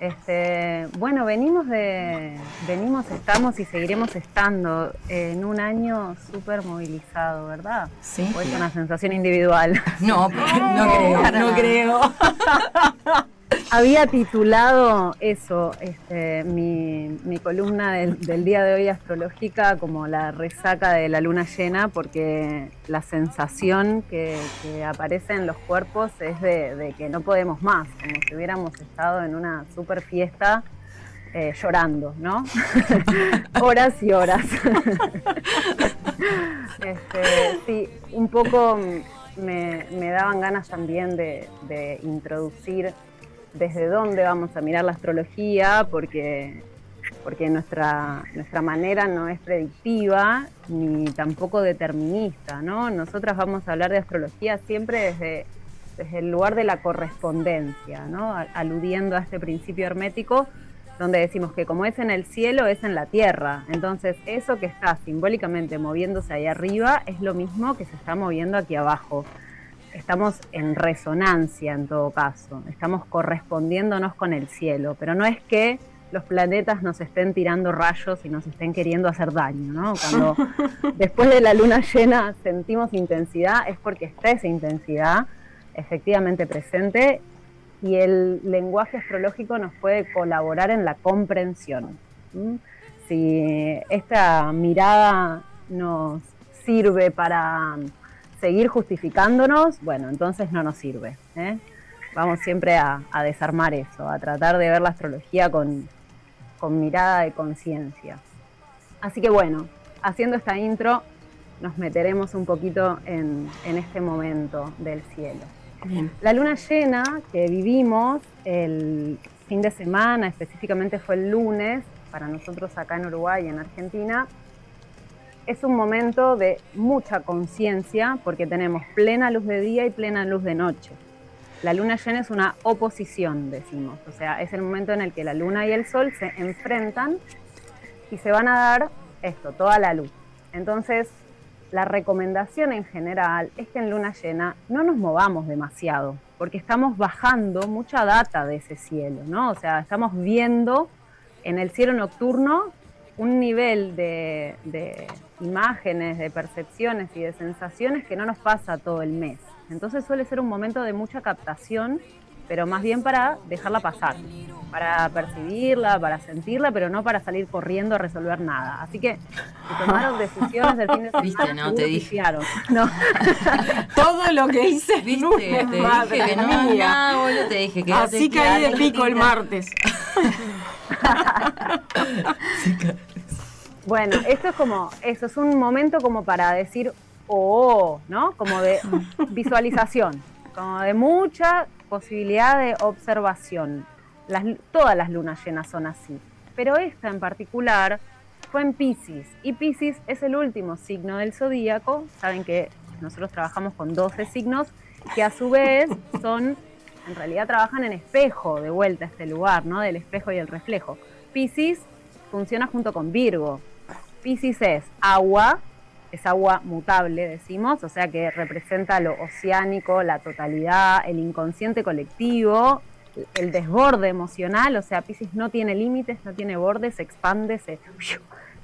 S7: Este, bueno, venimos de, venimos, estamos y seguiremos estando en un año súper movilizado, ¿verdad?
S3: Sí.
S7: ¿O es una sensación individual?
S3: No, [laughs] no creo, no creo. [laughs]
S7: Había titulado eso, este, mi, columna del, día de hoy astrológica como la resaca de la luna llena, porque la sensación que, aparece en los cuerpos es de, que no podemos más, como si hubiéramos estado en una super fiesta eh, llorando, ¿no? [laughs] horas y horas. [laughs] Este, sí, un poco me, daban ganas también de introducir desde dónde vamos a mirar la astrología, porque, porque nuestra, nuestra manera no es predictiva ni tampoco determinista, ¿no? Nosotras vamos a hablar de astrología siempre desde, desde el lugar de la correspondencia, ¿no? Aludiendo a este principio hermético donde decimos que como es en el cielo, es en la tierra. Entonces, eso que está simbólicamente moviéndose ahí arriba es lo mismo que se está moviendo aquí abajo. Estamos en resonancia en todo caso, estamos correspondiéndonos con el cielo, pero no es que los planetas nos estén tirando rayos y nos estén queriendo hacer daño, ¿no? Cuando [laughs] después de la luna llena sentimos intensidad, es porque está esa intensidad efectivamente presente y el lenguaje astrológico nos puede colaborar en la comprensión. Si esta mirada nos sirve para seguir justificándonos, bueno, entonces no nos sirve. ¿eh? Vamos siempre a, a desarmar eso, a tratar de ver la astrología con, con mirada de conciencia. Así que bueno, haciendo esta intro, nos meteremos un poquito en, en este momento del cielo.
S4: Bien.
S7: La luna llena que vivimos el fin de semana, específicamente fue el lunes, para nosotros acá en Uruguay y en Argentina, es un momento de mucha conciencia porque tenemos plena luz de día y plena luz de noche. La luna llena es una oposición, decimos, o sea, es el momento en el que la luna y el sol se enfrentan y se van a dar esto, toda la luz. Entonces, la recomendación en general es que en luna llena no nos movamos demasiado, porque estamos bajando mucha data de ese cielo, ¿no? O sea, estamos viendo en el cielo nocturno un nivel de, de imágenes, de percepciones y de sensaciones que no nos pasa todo el mes. Entonces suele ser un momento de mucha captación, pero más bien para dejarla pasar, para percibirla, para sentirla, pero no para salir corriendo a resolver nada. Así que si tomaron decisiones del fin de [laughs] semana,
S3: Viste, no, te dije.
S7: No. [laughs]
S4: Todo lo que hice
S3: Viste,
S4: lunes,
S3: te
S4: madre
S3: dije que no,
S4: mía.
S3: no, boludo, te dije que
S4: Así caí de pico el martes. [laughs]
S7: Bueno, esto es como, eso es un momento como para decir, oh, ¿no? Como de visualización, como de mucha posibilidad de observación. Todas las lunas llenas son así, pero esta en particular fue en Pisces, y Pisces es el último signo del zodíaco. Saben que nosotros trabajamos con 12 signos, que a su vez son, en realidad trabajan en espejo, de vuelta a este lugar, ¿no? Del espejo y el reflejo. Pisces funciona junto con Virgo. Pisces es agua, es agua mutable, decimos, o sea que representa lo oceánico, la totalidad, el inconsciente colectivo, el desborde emocional, o sea, Pisces no tiene límites, no tiene bordes, se expande, se,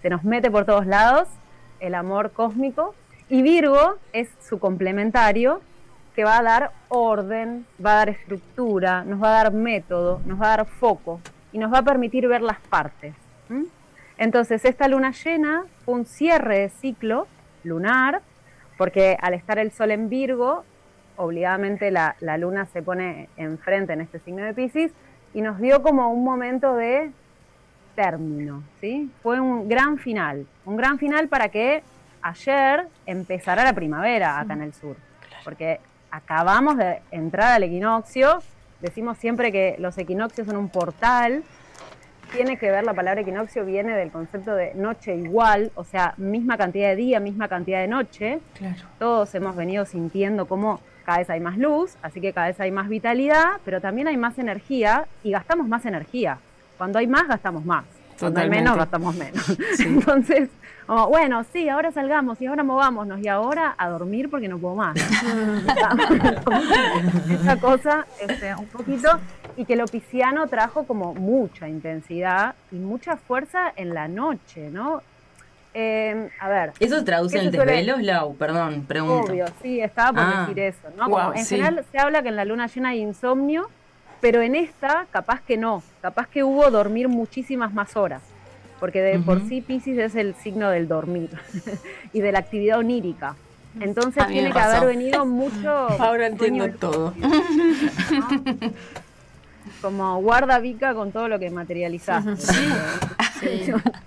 S7: se nos mete por todos lados, el amor cósmico. Y Virgo es su complementario, que va a dar orden, va a dar estructura, nos va a dar método, nos va a dar foco y nos va a permitir ver las partes. Entonces, esta luna llena fue un cierre de ciclo lunar, porque al estar el sol en Virgo, obligadamente la, la luna se pone enfrente en este signo de Pisces, y nos dio como un momento de término, ¿sí? Fue un gran final, un gran final para que ayer empezara la primavera acá en el sur, porque acabamos de entrar al equinoccio, decimos siempre que los equinoccios son un portal, tiene que ver, la palabra equinoccio viene del concepto de noche igual, o sea, misma cantidad de día, misma cantidad de noche.
S4: Claro.
S7: Todos hemos venido sintiendo cómo cada vez hay más luz, así que cada vez hay más vitalidad, pero también hay más energía y gastamos más energía. Cuando hay más, gastamos más. Cuando hay menos, gastamos menos. [laughs] Entonces, como, bueno, sí, ahora salgamos y ahora movámonos y ahora a dormir porque no puedo más. [laughs] Esa cosa, este, un poquito, y que lo pisciano trajo como mucha intensidad y mucha fuerza en la noche, ¿no? Eh, a ver.
S3: ¿Eso se traduce
S7: ¿qué
S3: en
S7: se suele-
S3: desvelos, Lau? Perdón, pregunto.
S7: Obvio, sí, estaba por
S3: Ah.
S7: decir eso, ¿no? Como en
S4: sí.
S7: general se habla que en la luna llena hay insomnio, pero en esta capaz que no, capaz que hubo dormir muchísimas más horas, porque de por sí Pisces es el signo del dormir [laughs] y de la actividad onírica. Entonces
S8: A mí me
S7: tiene que
S8: pasó.
S7: haber venido mucho
S4: Ahora entiendo todo. [laughs]
S7: como guardavica con todo lo que materializaste.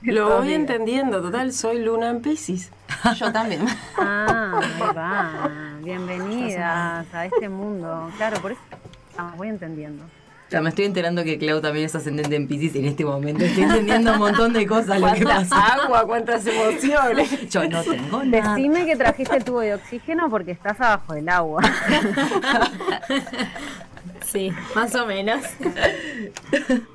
S4: Lo voy entendiendo, total, soy Luna en Pisces.
S8: Yo también.
S7: Ah, ahí va. Bienvenidas a este mundo. Claro, por eso ah, voy entendiendo.
S3: Ya me estoy enterando que Clau también es ascendente en Pisces en este momento. Estoy entendiendo un montón de cosas lo que
S4: ¿Cuántas
S3: pasa.
S4: agua, cuántas emociones?
S3: Yo no tengo nada.
S7: Decime que trajiste el tubo de oxígeno porque estás abajo del agua. [laughs]
S6: Sí, más o menos.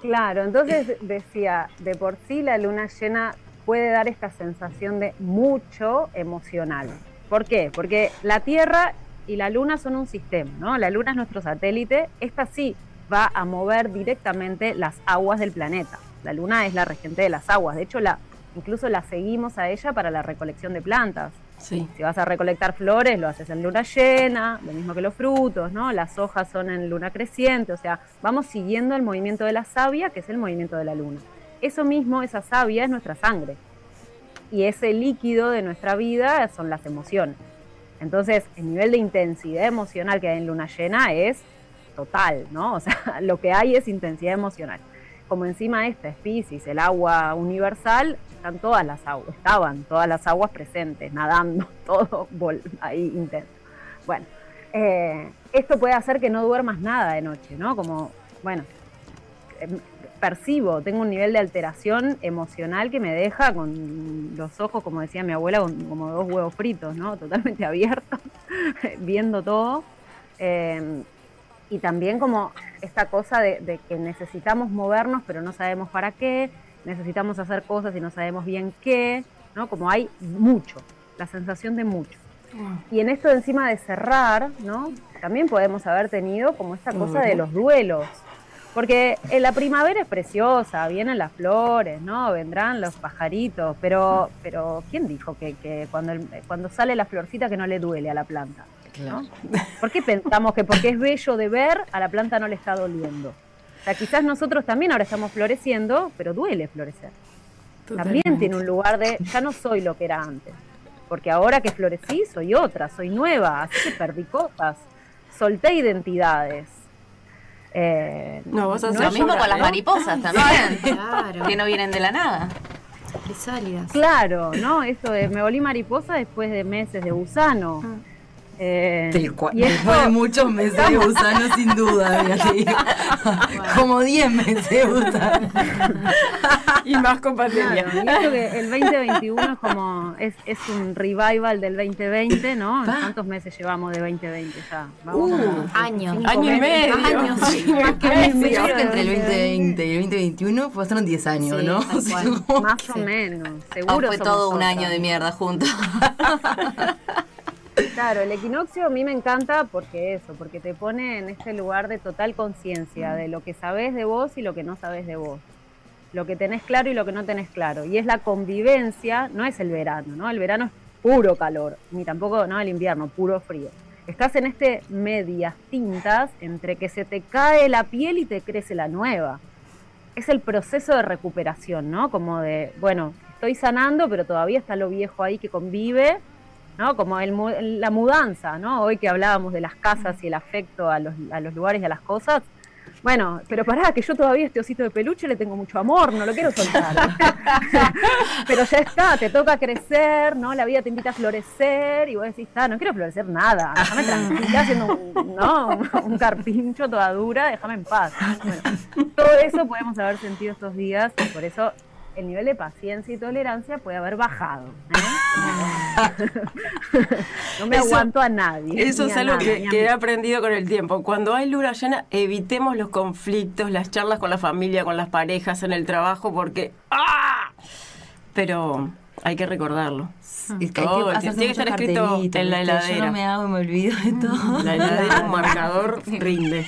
S7: Claro, entonces decía, de por sí la luna llena puede dar esta sensación de mucho emocional. ¿Por qué? Porque la Tierra y la luna son un sistema, ¿no? La luna es nuestro satélite, esta sí va a mover directamente las aguas del planeta. La luna es la regente de las aguas, de hecho la, incluso la seguimos a ella para la recolección de plantas.
S4: Sí.
S7: Si vas a recolectar flores, lo haces en luna llena, lo mismo que los frutos, ¿no? Las hojas son en luna creciente, o sea, vamos siguiendo el movimiento de la savia, que es el movimiento de la luna. Eso mismo, esa savia es nuestra sangre. Y ese líquido de nuestra vida son las emociones. Entonces, el nivel de intensidad emocional que hay en luna llena es total, ¿no? O sea, [laughs] lo que hay es intensidad emocional. Como encima esta es Pisces, el agua universal, están todas las aguas, estaban todas las aguas presentes, nadando, [laughs] todo ahí intenso. Bueno, eh, esto puede hacer que no duermas nada de noche, ¿no? Como, bueno, em, percibo, tengo un nivel de alteración emocional que me deja con los ojos, como decía mi abuela, con- como dos huevos fritos, ¿no? Totalmente [laughs] abiertos, viendo todo. Eh, y también como esta cosa de que necesitamos movernos, pero no sabemos para qué, necesitamos hacer cosas y no sabemos bien qué, ¿no? Como hay mucho, la sensación de mucho. Y en esto encima de cerrar, ¿no? También podemos haber tenido como esta cosa de los duelos. Porque en la primavera es preciosa, vienen las flores, ¿no? Vendrán los pajaritos, pero, pero ¿quién dijo que, que cuando, el- cuando sale la florcita que no le duele a la planta? ¿no? ¿Por qué pensamos que porque es bello de ver, a la planta no le está doliendo? Sea, quizás nosotros también ahora estamos floreciendo, pero duele florecer. También tiene un lugar de, ya no soy lo que era antes. Porque ahora que florecí, soy otra, soy nueva, así que perdí cosas. Solté identidades. Eh,
S4: No, vos
S7: no
S4: haces
S8: Lo mismo con las mariposas [laughs] también.
S6: Claro.
S8: que no vienen de la nada.
S6: Crisálidas.
S7: Claro, ¿no? Esto de me volví mariposa después de meses de gusano. Eh,
S3: Del cua-
S7: y esto-
S3: Después de muchos meses de [laughs] gusano, sin duda. Como 10 meses de gusano.
S4: Y más con pandemia.
S7: Claro, y esto que el 2021 es como, es, es un revival del 2020, ¿no? ¿Cuántos meses llevamos de 2020 ya? Vamos como
S6: Años.
S4: Año y medio.
S6: Años.
S4: Año y
S7: Año y
S4: medio.
S7: medio.
S3: Creo que entre el 2020 y el 2021 pasaron 10 años,
S6: Sí,
S3: ¿no? [laughs] O sea,
S7: Más o menos,
S8: Ah,
S7: seguro.
S8: fue
S7: somos
S8: todo un año de mierda juntos. [laughs]
S7: Claro, el equinoccio a mí me encanta porque eso, porque te pone en este lugar de total conciencia de lo que sabes de vos y lo que no sabes de vos. Lo que tenés claro y lo que no tenés claro. Y es la convivencia, no es el verano, ¿no? El verano es puro calor, ni tampoco, no, el invierno, puro frío. Estás en este medias tintas entre que se te cae la piel y te crece la nueva. Es el proceso de recuperación, ¿no? Como de, bueno, estoy sanando, pero todavía está lo viejo ahí que convive, ¿no? Como el la mudanza, ¿no? Hoy que hablábamos de las casas y el afecto a los, a los lugares y a las cosas, Bueno, pero pará, que yo todavía este osito de peluche le tengo mucho amor, no lo quiero soltar. [laughs] pero ya está, te toca crecer, ¿no? La vida te invita a florecer y vos decís, está, no quiero florecer nada, déjame tranquila haciendo un, ¿no? un, un carpincho toda dura, déjame en paz. Bueno, todo eso podemos haber sentido estos días y por eso el nivel de paciencia y tolerancia puede haber bajado. ¿eh? [laughs] no me
S4: Eso-
S7: aguanto a nadie.
S4: Eso es algo
S7: nada,
S4: que, he aprendido con el tiempo. Cuando hay luna llena, evitemos los conflictos, las charlas con la familia, con las parejas, en el trabajo, porque ¡ah! Pero hay que recordarlo.
S3: Es que hay
S4: Todo,
S3: que
S4: tiene que estar escrito en la
S3: ¿viste? Yo
S4: heladera.
S3: no me hago y me olvido de todo.
S4: La heladera, un [laughs] marcador, rinde.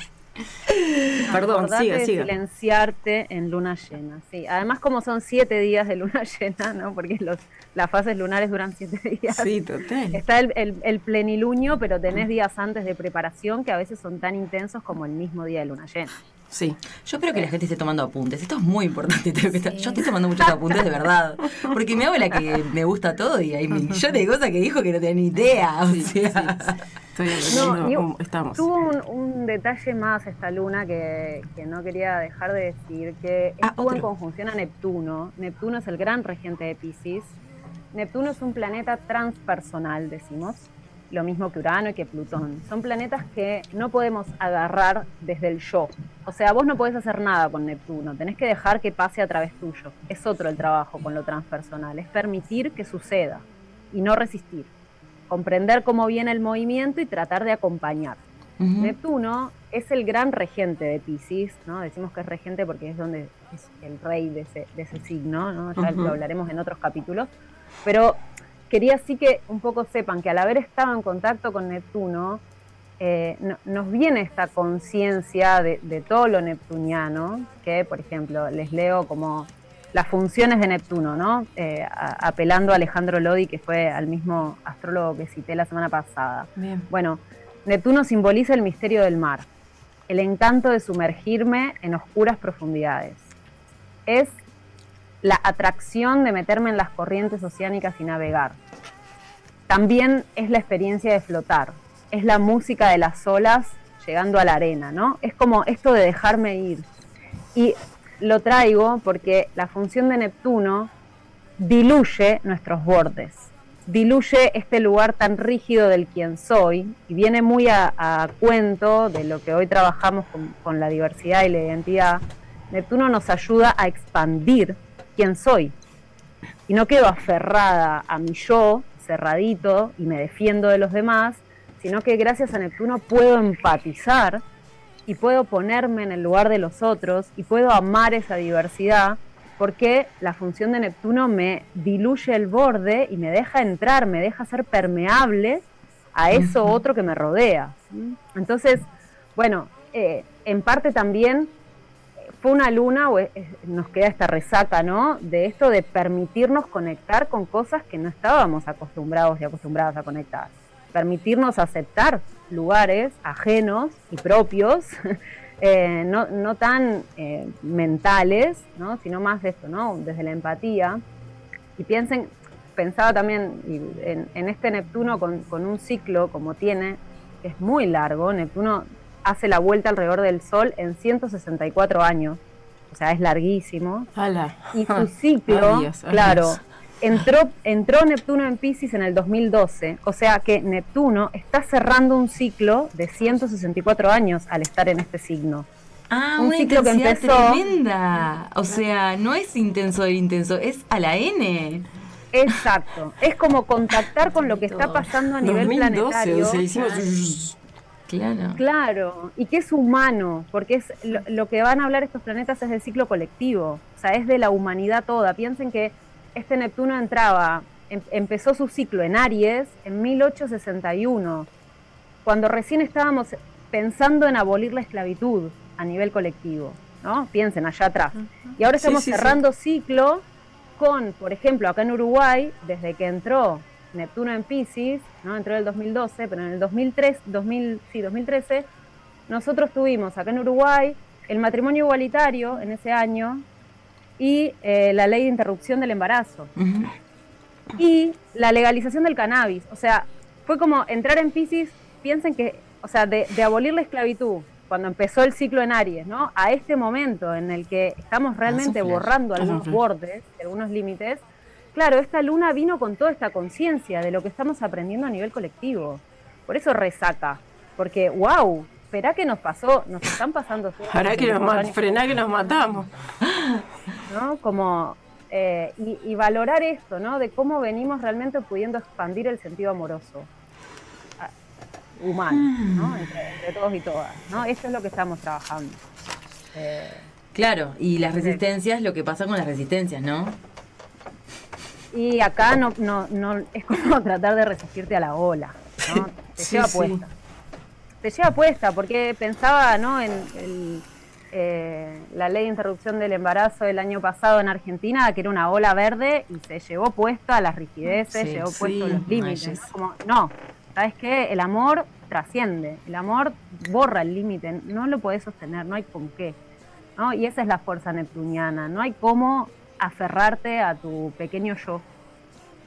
S4: Perdón, siga,
S7: de
S4: siga.
S7: silenciarte en luna llena. Sí, además como son siete días de luna [laughs] llena, ¿no? Porque los, las fases lunares duran siete [laughs] días.
S4: Sí, total.
S7: Está el, el, el pleniluño, pero tenés días antes de preparación que a veces son tan intensos como el mismo día de luna llena.
S4: Sí.
S3: Yo espero que la gente esté tomando apuntes. Esto es muy importante. Yo estoy tomando muchos apuntes de verdad. Porque me hago la que me gusta todo y hay millones de cosas que dijo que no tenía ni idea. O sea.
S4: Estoy
S7: No,
S4: cómo estamos.
S7: tuvo un, un detalle más esta luna que, que no quería dejar de decir, que
S3: Ah,
S7: estuvo en
S3: otro.
S7: conjunción a Neptuno. Neptuno es el gran regente de Pisces. Neptuno es un planeta transpersonal, decimos, lo mismo que Urano y que Plutón. Son planetas que no podemos agarrar desde el yo. O sea, vos no podés hacer nada con Neptuno, tenés que dejar que pase a través tuyo. Es otro el trabajo con lo transpersonal, es permitir que suceda y no resistir. Comprender cómo viene el movimiento y tratar de acompañar. Neptuno es el gran regente de Pisces, ¿no? Decimos que es regente porque es donde es el rey de ese, de ese signo, ¿no? Ya lo hablaremos en otros capítulos. Pero quería sí que un poco sepan que al haber estado en contacto con Neptuno, eh, no- nos viene esta conciencia de, de todo lo neptuniano, que por ejemplo les leo como las funciones de Neptuno, ¿no? Eh, a- apelando a Alejandro Lodi, que fue al mismo astrólogo que cité la semana pasada.
S4: Bien.
S7: Bueno, Neptuno simboliza el misterio del mar, el encanto de sumergirme en oscuras profundidades. Es la atracción de meterme en las corrientes oceánicas y navegar. También es la experiencia de flotar, es la música de las olas llegando a la arena, ¿no? Es como esto de dejarme ir. Y lo traigo porque la función de Neptuno diluye nuestros bordes, diluye este lugar tan rígido del quien soy y viene muy a, cuento de lo que hoy trabajamos con la diversidad y la identidad. Neptuno nos ayuda a expandir quién soy y no quedo aferrada a mi yo, cerradito y me defiendo de los demás, sino que gracias a Neptuno puedo empatizar y puedo ponerme en el lugar de los otros y puedo amar esa diversidad porque la función de Neptuno me diluye el borde y me deja entrar, me deja ser permeable a eso otro que me rodea. Entonces, bueno, eh, en parte también fue una luna, o nos queda esta resaca, ¿no? De esto de permitirnos conectar con cosas que no estábamos acostumbrados y acostumbradas a conectar. Permitirnos aceptar lugares ajenos y propios, [laughs] eh, no, tan eh, mentales, ¿no? Sino más de esto, ¿no? Desde la empatía. Y piensen, pensaba también en este Neptuno con, con un ciclo como tiene, que es muy largo, Neptuno hace la vuelta alrededor del Sol en 164 años, o sea, es larguísimo.
S4: Ala.
S7: Y su [laughs] ciclo,
S4: Adiós, adiós.
S7: claro, entró, entró Neptuno en Pisces en el 2012, o sea que Neptuno está cerrando un ciclo de 164 años al estar en este signo.
S3: Ah,
S7: Un
S3: una
S7: ciclo que empezó-
S3: tremenda. O sea, no es intenso el intenso, es a la N.
S7: Exacto, es como contactar con lo que está pasando a nivel
S4: 2012,
S7: planetario.
S4: o sea, hicimos...
S3: Claro.
S7: Claro, y que es humano, porque es lo, lo que van a hablar estos planetas es del ciclo colectivo, o sea, es de la humanidad toda. Piensen que este Neptuno entraba, em- empezó su ciclo en Aries en 1861, cuando recién estábamos pensando en abolir la esclavitud a nivel colectivo, ¿no? Piensen allá atrás. Y ahora estamos
S4: sí, sí.
S7: cerrando ciclo con, por ejemplo, acá en Uruguay, desde que entró Neptuno en Pisces, ¿no? entró en el 2012, pero en el 2003, 2000, sí, 2013, nosotros tuvimos acá en Uruguay el matrimonio igualitario en ese año y eh, la ley de interrupción del embarazo y la legalización del cannabis. O sea, fue como entrar en Pisces, piensen que, o sea, de, de abolir la esclavitud cuando empezó el ciclo en Aries, ¿no? A este momento en el que estamos realmente
S4: un flash.
S7: borrando algunos bordes, algunos límites, claro, esta luna vino con toda esta conciencia de lo que estamos aprendiendo a nivel colectivo. Por eso resaca, porque, wow, esperá que nos pasó, nos están pasando
S4: Hará que nos
S7: contemporáneas,
S4: frená que nos matamos. [laughs]
S7: ¿no? Como, eh, y, y valorar esto, ¿no? De cómo venimos realmente pudiendo expandir el sentido amoroso ah, humano, ¿no? Entre, entre todos y todas, ¿no? Eso es lo que estamos trabajando. Eh,
S3: Claro, y las resistencias, lo que pasa con las resistencias, ¿no?
S7: Y acá no, no, no es como [laughs] tratar de resistirte a la ola, ¿no? [laughs] Te
S4: Sí,
S7: lleva
S4: sí.
S7: puesta. Te lleva puesta, porque pensaba, ¿no? En el, eh, la ley de interrupción del embarazo del año pasado en Argentina, que era una ola verde y se llevó puesta las rigideces,
S3: Sí,
S7: llevó
S3: sí,
S7: puestos los límites.
S3: Mayes.
S7: ¿no? Como, no, ¿sabes qué? El amor trasciende, el amor borra el límite, no lo podés sostener, no hay con qué. ¿no? Y esa es la fuerza neptuniana, no hay cómo aferrarte a tu pequeño yo.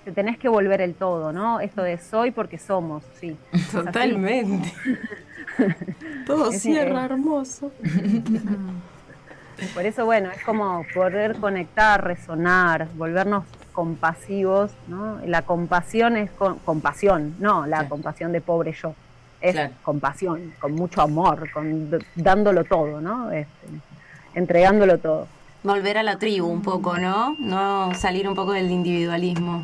S7: Te tenés que volver el todo, ¿no? Esto de soy porque somos, sí.
S4: Totalmente. [laughs] Todo
S7: Es-
S4: cierra
S7: eh,
S4: hermoso.
S7: Por eso, bueno, es como poder conectar, resonar, volvernos compasivos, ¿no? La compasión es con, compasión, no la
S3: Claro.
S7: compasión de pobre yo. Es
S3: Claro.
S7: compasión, con mucho amor, con dándolo todo, ¿no? Este, entregándolo todo.
S8: Volver a la tribu un poco, ¿no? No salir un poco del individualismo.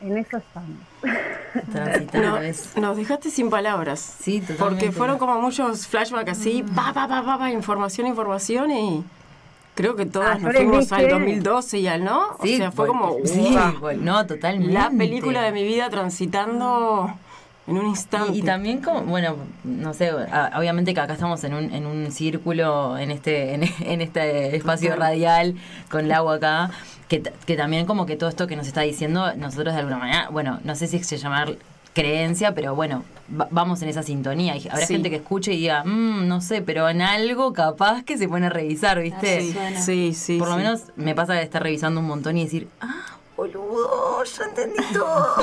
S7: En eso estamos. [laughs]
S4: No, nos dejaste sin palabras.
S3: Sí, totalmente.
S4: Porque fueron como muchos flashbacks así, pa, pa, pa, pa, pa, información, información y creo que todas
S7: Ah,
S4: nos fuimos al
S7: dije-
S4: 2012 y al, ¿no?
S3: Sí,
S4: o sea, fue como,
S3: sí, vol- no, totalmente.
S4: la película de mi vida transitando en un instante.
S3: Y, y también como, bueno, no sé, obviamente que acá estamos en un, en un círculo, en este, en, [laughs] en este espacio radial, con el agua acá, que, que también como que todo esto que nos está diciendo, nosotros de alguna manera, bueno, no sé si se llamar creencia, pero bueno, va- vamos en esa sintonía. Y habrá
S4: Sí.
S3: gente que escuche y diga, "Mm, no sé, pero en algo capaz que se pone a revisar, ¿viste?
S4: sí, sí, sí.
S3: Por lo
S4: sí.
S3: menos me pasa de estar revisando un montón y decir, ah, boludo, yo entendí [laughs] todo.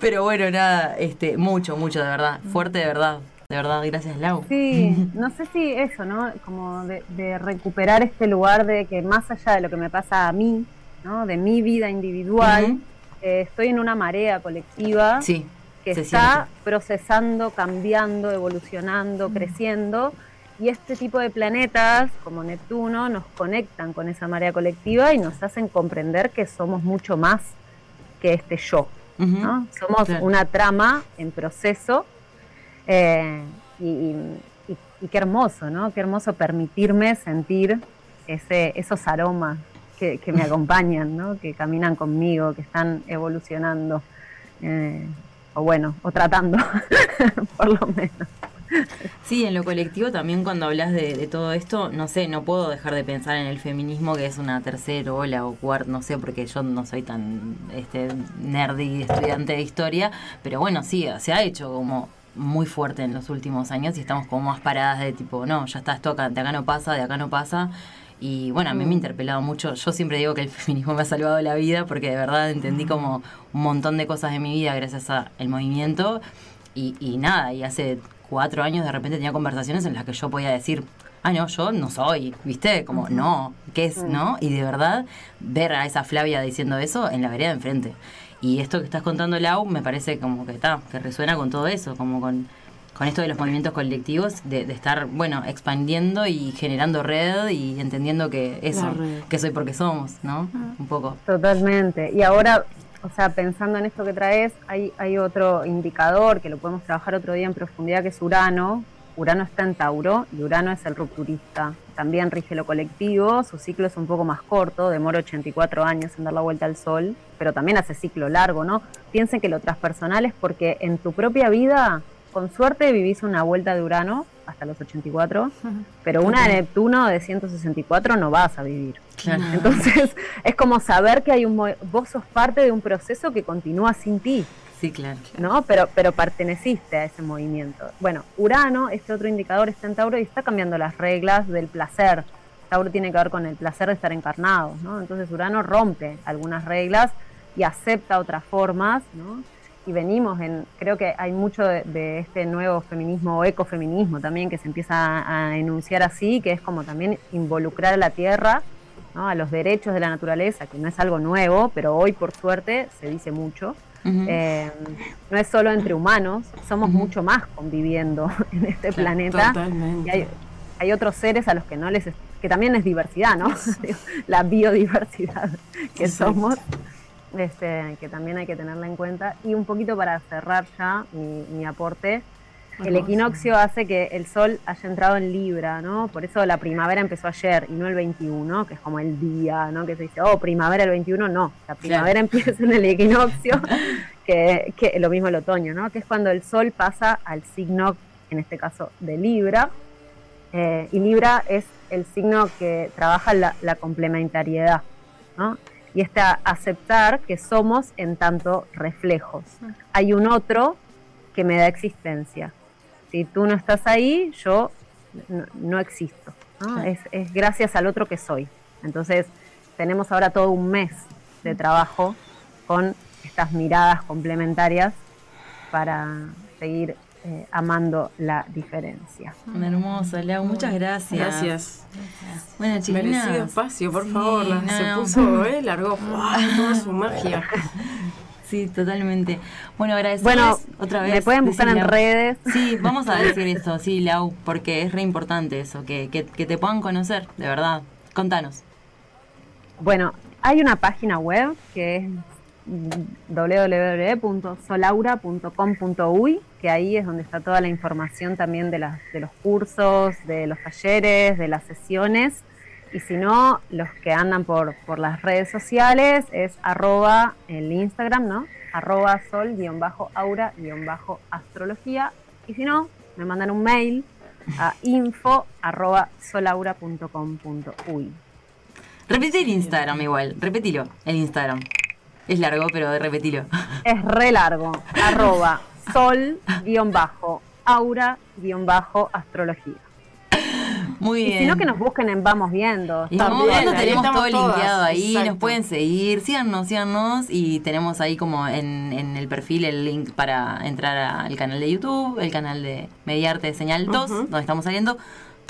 S3: Pero bueno, nada, este, mucho, mucho, de verdad. Fuerte de verdad. De verdad, gracias, Lau.
S7: Sí, no sé si eso, ¿no? Como de, de recuperar este lugar de que más allá de lo que me pasa a mí, ¿no? De mi vida individual, eh, estoy en una marea colectiva
S3: Sí,
S7: que está
S3: siente.
S7: procesando, cambiando, evolucionando, creciendo. Y este tipo de planetas, como Neptuno, nos conectan con esa marea colectiva y nos hacen comprender que somos mucho más que este yo. ¿no? Somos
S3: Claro.
S7: una trama en proceso eh, y, y- y- y qué hermoso, ¿no? Qué hermoso permitirme sentir ese, esos aromas que, que me [laughs] acompañan, ¿no? Que caminan conmigo, que están evolucionando, eh, o bueno, o tratando, [laughs] por lo menos.
S3: Sí, en lo colectivo también cuando hablas de, de todo esto, no sé, no puedo dejar de pensar en el feminismo que es una tercera ola o cuarta, no sé, porque yo no soy tan este, nerdy estudiante de historia, pero bueno, sí, se ha hecho como muy fuerte en los últimos años y estamos como más paradas de tipo, no, ya está, esto acá, de acá no pasa, de acá no pasa. Y bueno, a mí me ha interpelado mucho. Yo siempre digo que el [laughs] feminismo me ha salvado la vida porque de verdad entendí como un montón de cosas de mi vida gracias al movimiento. Y, y nada, y hace cuatro años de repente tenía conversaciones en las que yo podía decir, ah, no, yo no soy, ¿viste? Como, no, ¿qué es, no? Y de verdad, ver a esa Flavia diciendo eso en la vereda de enfrente. Y esto que estás contando, Lau, me parece como que está, que resuena con todo eso, como con, con esto de los movimientos colectivos, de, de estar, bueno, expandiendo y generando red y entendiendo que eso, que soy porque somos, ¿no? Un poco.
S7: Totalmente. Y ahora, o sea, pensando en esto que traes, hay, otro indicador que lo podemos trabajar otro día en profundidad, que es Urano. Urano está en Tauro y Urano es el rupturista. También rige lo colectivo, su ciclo es un poco más corto, demora 84 años en dar la vuelta al Sol, pero también hace ciclo largo, ¿no? Piensen que lo transpersonal es porque en tu propia vida, con suerte, vivís una vuelta de Urano hasta los 84, pero una de Neptuno de 164 no vas a vivir.
S3: Claro.
S7: Entonces, [laughs] es como saber que hay un vos sos parte de un proceso que continúa sin ti,
S3: Sí, claro.
S7: ¿no? Pero, pero perteneciste a ese movimiento. Bueno, Urano, este otro indicador está en Tauro y está cambiando las reglas del placer. Tauro tiene que ver con el placer de estar encarnados, ¿no? Entonces Urano rompe algunas reglas y acepta otras formas, ¿no? Y venimos en, creo que hay mucho de, de este nuevo feminismo o ecofeminismo también que se empieza a, a enunciar así, que es como también involucrar a la tierra, ¿no? a los derechos de la naturaleza, que no es algo nuevo, pero hoy por suerte se dice mucho. Eh, no es solo entre humanos, somos mucho más conviviendo [laughs] en este planeta.
S4: Totalmente.
S7: Y hay, hay otros seres a los que no les es- que también es diversidad, ¿no? [laughs] La biodiversidad que
S4: Exacto.
S7: somos, este, que también hay que tenerla en cuenta. Y un poquito para cerrar ya mi, mi aporte, el equinoccio hace que el sol haya entrado en Libra, ¿no? Por eso la primavera empezó ayer y no el 21, que es como el día, ¿no? Que se dice, oh, primavera el 21, no. La primavera [laughs] empieza en el equinoccio, que, que lo mismo el otoño, ¿no? Que es cuando el sol pasa al signo, en este caso, de Libra. Eh, y Libra es el signo que trabaja la, la complementariedad, ¿no? Y está aceptar que somos en tanto reflejos. Hay un otro que me da existencia. Si tú no estás ahí, yo no, no existo. ¿no? Es, es gracias al otro que soy. Entonces, tenemos ahora todo un mes de trabajo con estas miradas complementarias para seguir eh, amando la diferencia.
S3: Hermoso, Lau, muchas gracias.
S4: Gracias.
S3: Bueno, chiquilinas.
S4: Merecido espacio, por
S3: Sí,
S4: favor.
S3: no,
S4: se
S3: no.
S4: puso, ¿eh? Largó [laughs] toda su magia.
S3: Sí, totalmente. Bueno, agradecerles
S7: Bueno,
S3: otra vez.
S7: me pueden buscar en
S3: Lau.
S7: redes.
S3: Sí, vamos a decir [laughs] esto, sí, Lau, porque es re importante eso, que, que, que te puedan conocer, de verdad. Contanos.
S7: Bueno, hay una página web que es www.solaura.com.uy, que ahí es donde está toda la información también de, las, de los cursos, de los talleres, de las sesiones. Y si no, los que andan por, por las redes sociales es arroba el Instagram, ¿no? Arroba sol-aura-astrología. Y si no, me mandan un mail a info arroba solaura.com.uy.
S3: Repetí el Instagram igual, repetilo, el Instagram. Es largo, pero repetilo. [laughs]
S7: Es re largo. Arroba sol-aura-astrología.
S3: Muy
S7: Y
S3: bien.
S7: si no, que nos busquen en Vamos Viendo.
S3: Y vamos viendo, tenemos todo linkeado ahí,
S4: exacto.
S3: nos pueden seguir, síganos, síganos y tenemos ahí como en, en el perfil el link para entrar al canal de YouTube, el canal de Mediarte de Señal 2,
S4: Ujú.
S3: donde estamos saliendo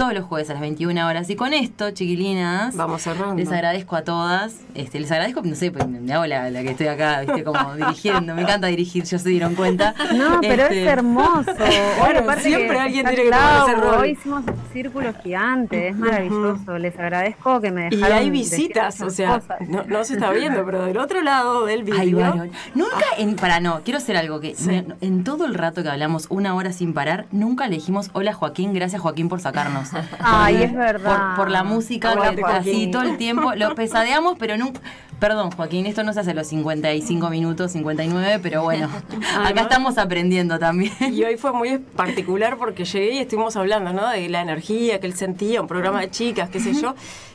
S3: todos los jueves a las 21 horas. Y con esto, chiquilinas,
S4: Vamos cerrando.
S3: les agradezco a todas, este, les agradezco, no sé, pues, me hago la, la que estoy acá, viste, como [laughs] dirigiendo, me encanta dirigir, ya se dieron cuenta.
S7: No, pero
S3: Este,
S7: es hermoso. [laughs] Hoy, aparte
S4: siempre
S7: que
S4: alguien tiene que tomar ese rol.
S7: Hoy hicimos un círculo gigante, es maravilloso. Les agradezco que me
S4: Y
S7: dejaron.
S4: hay
S7: decir
S4: visitas, o sea, no, no se está viendo, pero del otro lado del
S3: Ay,
S4: vídeo.
S3: varón. Nunca, en, para no, quiero hacer algo que
S4: Sí.
S3: en todo el rato que hablamos, una hora sin parar, nunca le dijimos hola Joaquín, gracias Joaquín por sacarnos.
S7: Ay, es verdad.
S3: Por, por la música,
S7: Hola,
S3: que
S7: Joaquín.
S3: así todo el tiempo, lo pesadeamos, pero nunca. Perdón, Joaquín, esto no se hace a los 55 minutos, 59, pero bueno, [laughs] acá
S4: Además-
S3: estamos aprendiendo también.
S4: Y hoy fue muy particular porque llegué y estuvimos hablando, ¿no? De la energía que él sentía, un programa de chicas, qué sé yo.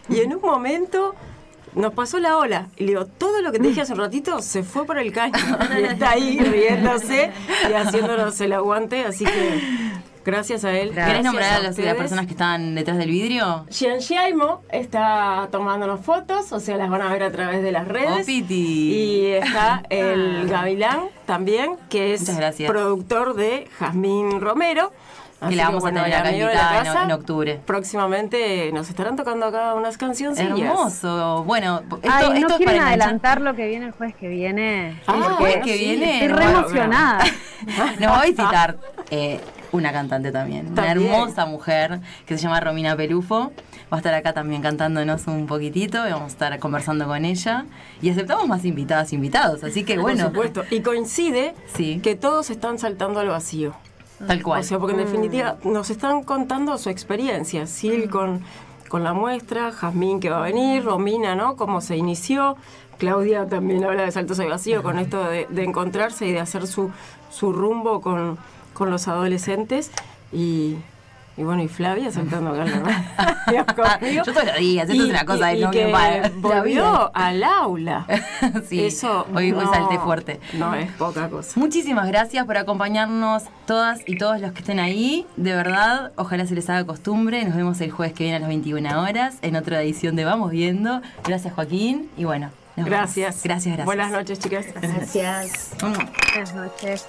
S4: Y en un momento nos pasó la ola. Y le digo, todo lo que te dije hace un ratito se fue por el caño. [laughs] Y está ahí riéndose y haciéndonos el aguante. Así que gracias a él.
S3: ¿Querés nombrar a, las, a las
S4: ustedes.
S3: personas que están detrás del vidrio?
S4: Xian Xiaimo está tomándonos fotos, o sea, las van a ver a través de las redes.
S3: Oh, Piti.
S4: Y está el Gavilán también, que es productor de Jazmín Romero.
S3: Que la vamos a
S4: bueno,
S3: tener acá
S4: de la
S3: en-
S4: casa,
S3: en octubre.
S4: Próximamente nos estarán tocando acá unas cancioncillas.
S3: Hermoso. Bueno, esto,
S7: Ay,
S3: esto
S7: ¿no
S3: es para
S7: quieren
S3: enganchar.
S7: adelantar lo que viene el jueves que viene?
S4: Ah,
S3: El jueves que
S4: sí,
S3: viene.
S7: Estoy re emocionada. [laughs]
S3: Nos va a visitar eh, una cantante también, una hermosa mujer que se llama Romina Perufo. Va a estar acá también cantándonos un poquitito y vamos a estar conversando con ella. Y aceptamos más invitadas, invitados. Así que bueno,
S4: Por supuesto. Y coincide
S3: Sí.
S4: que todos están saltando al vacío.
S3: tal cual.
S4: O sea, porque en definitiva nos están contando su experiencia. Sil con, con la muestra, Jazmín que va a venir, Romina, ¿no? Cómo se inició. Claudia también habla de saltos al vacío con esto de, de encontrarse y de hacer su, su rumbo con, con los adolescentes. Y, y bueno, y Flavia saltando acá, ¿no? [laughs]
S3: Yo todos los días, esto es una cosa de
S4: y
S3: no
S4: que
S3: para- la
S4: volvió al aula. [laughs]
S3: sí,
S4: Eso
S3: hoy, hoy
S4: no-
S3: salté fuerte.
S4: No es poca cosa.
S3: Muchísimas gracias por acompañarnos todas y todos los que estén ahí. De verdad, ojalá se les haga costumbre. Nos vemos el jueves que viene a las 21 horas en otra edición de Vamos Viendo. Gracias Joaquín y bueno, Nos vemos.
S4: Gracias.
S3: Gracias, gracias.
S4: Buenas noches, chicas.
S8: Gracias.
S7: Buenas noches.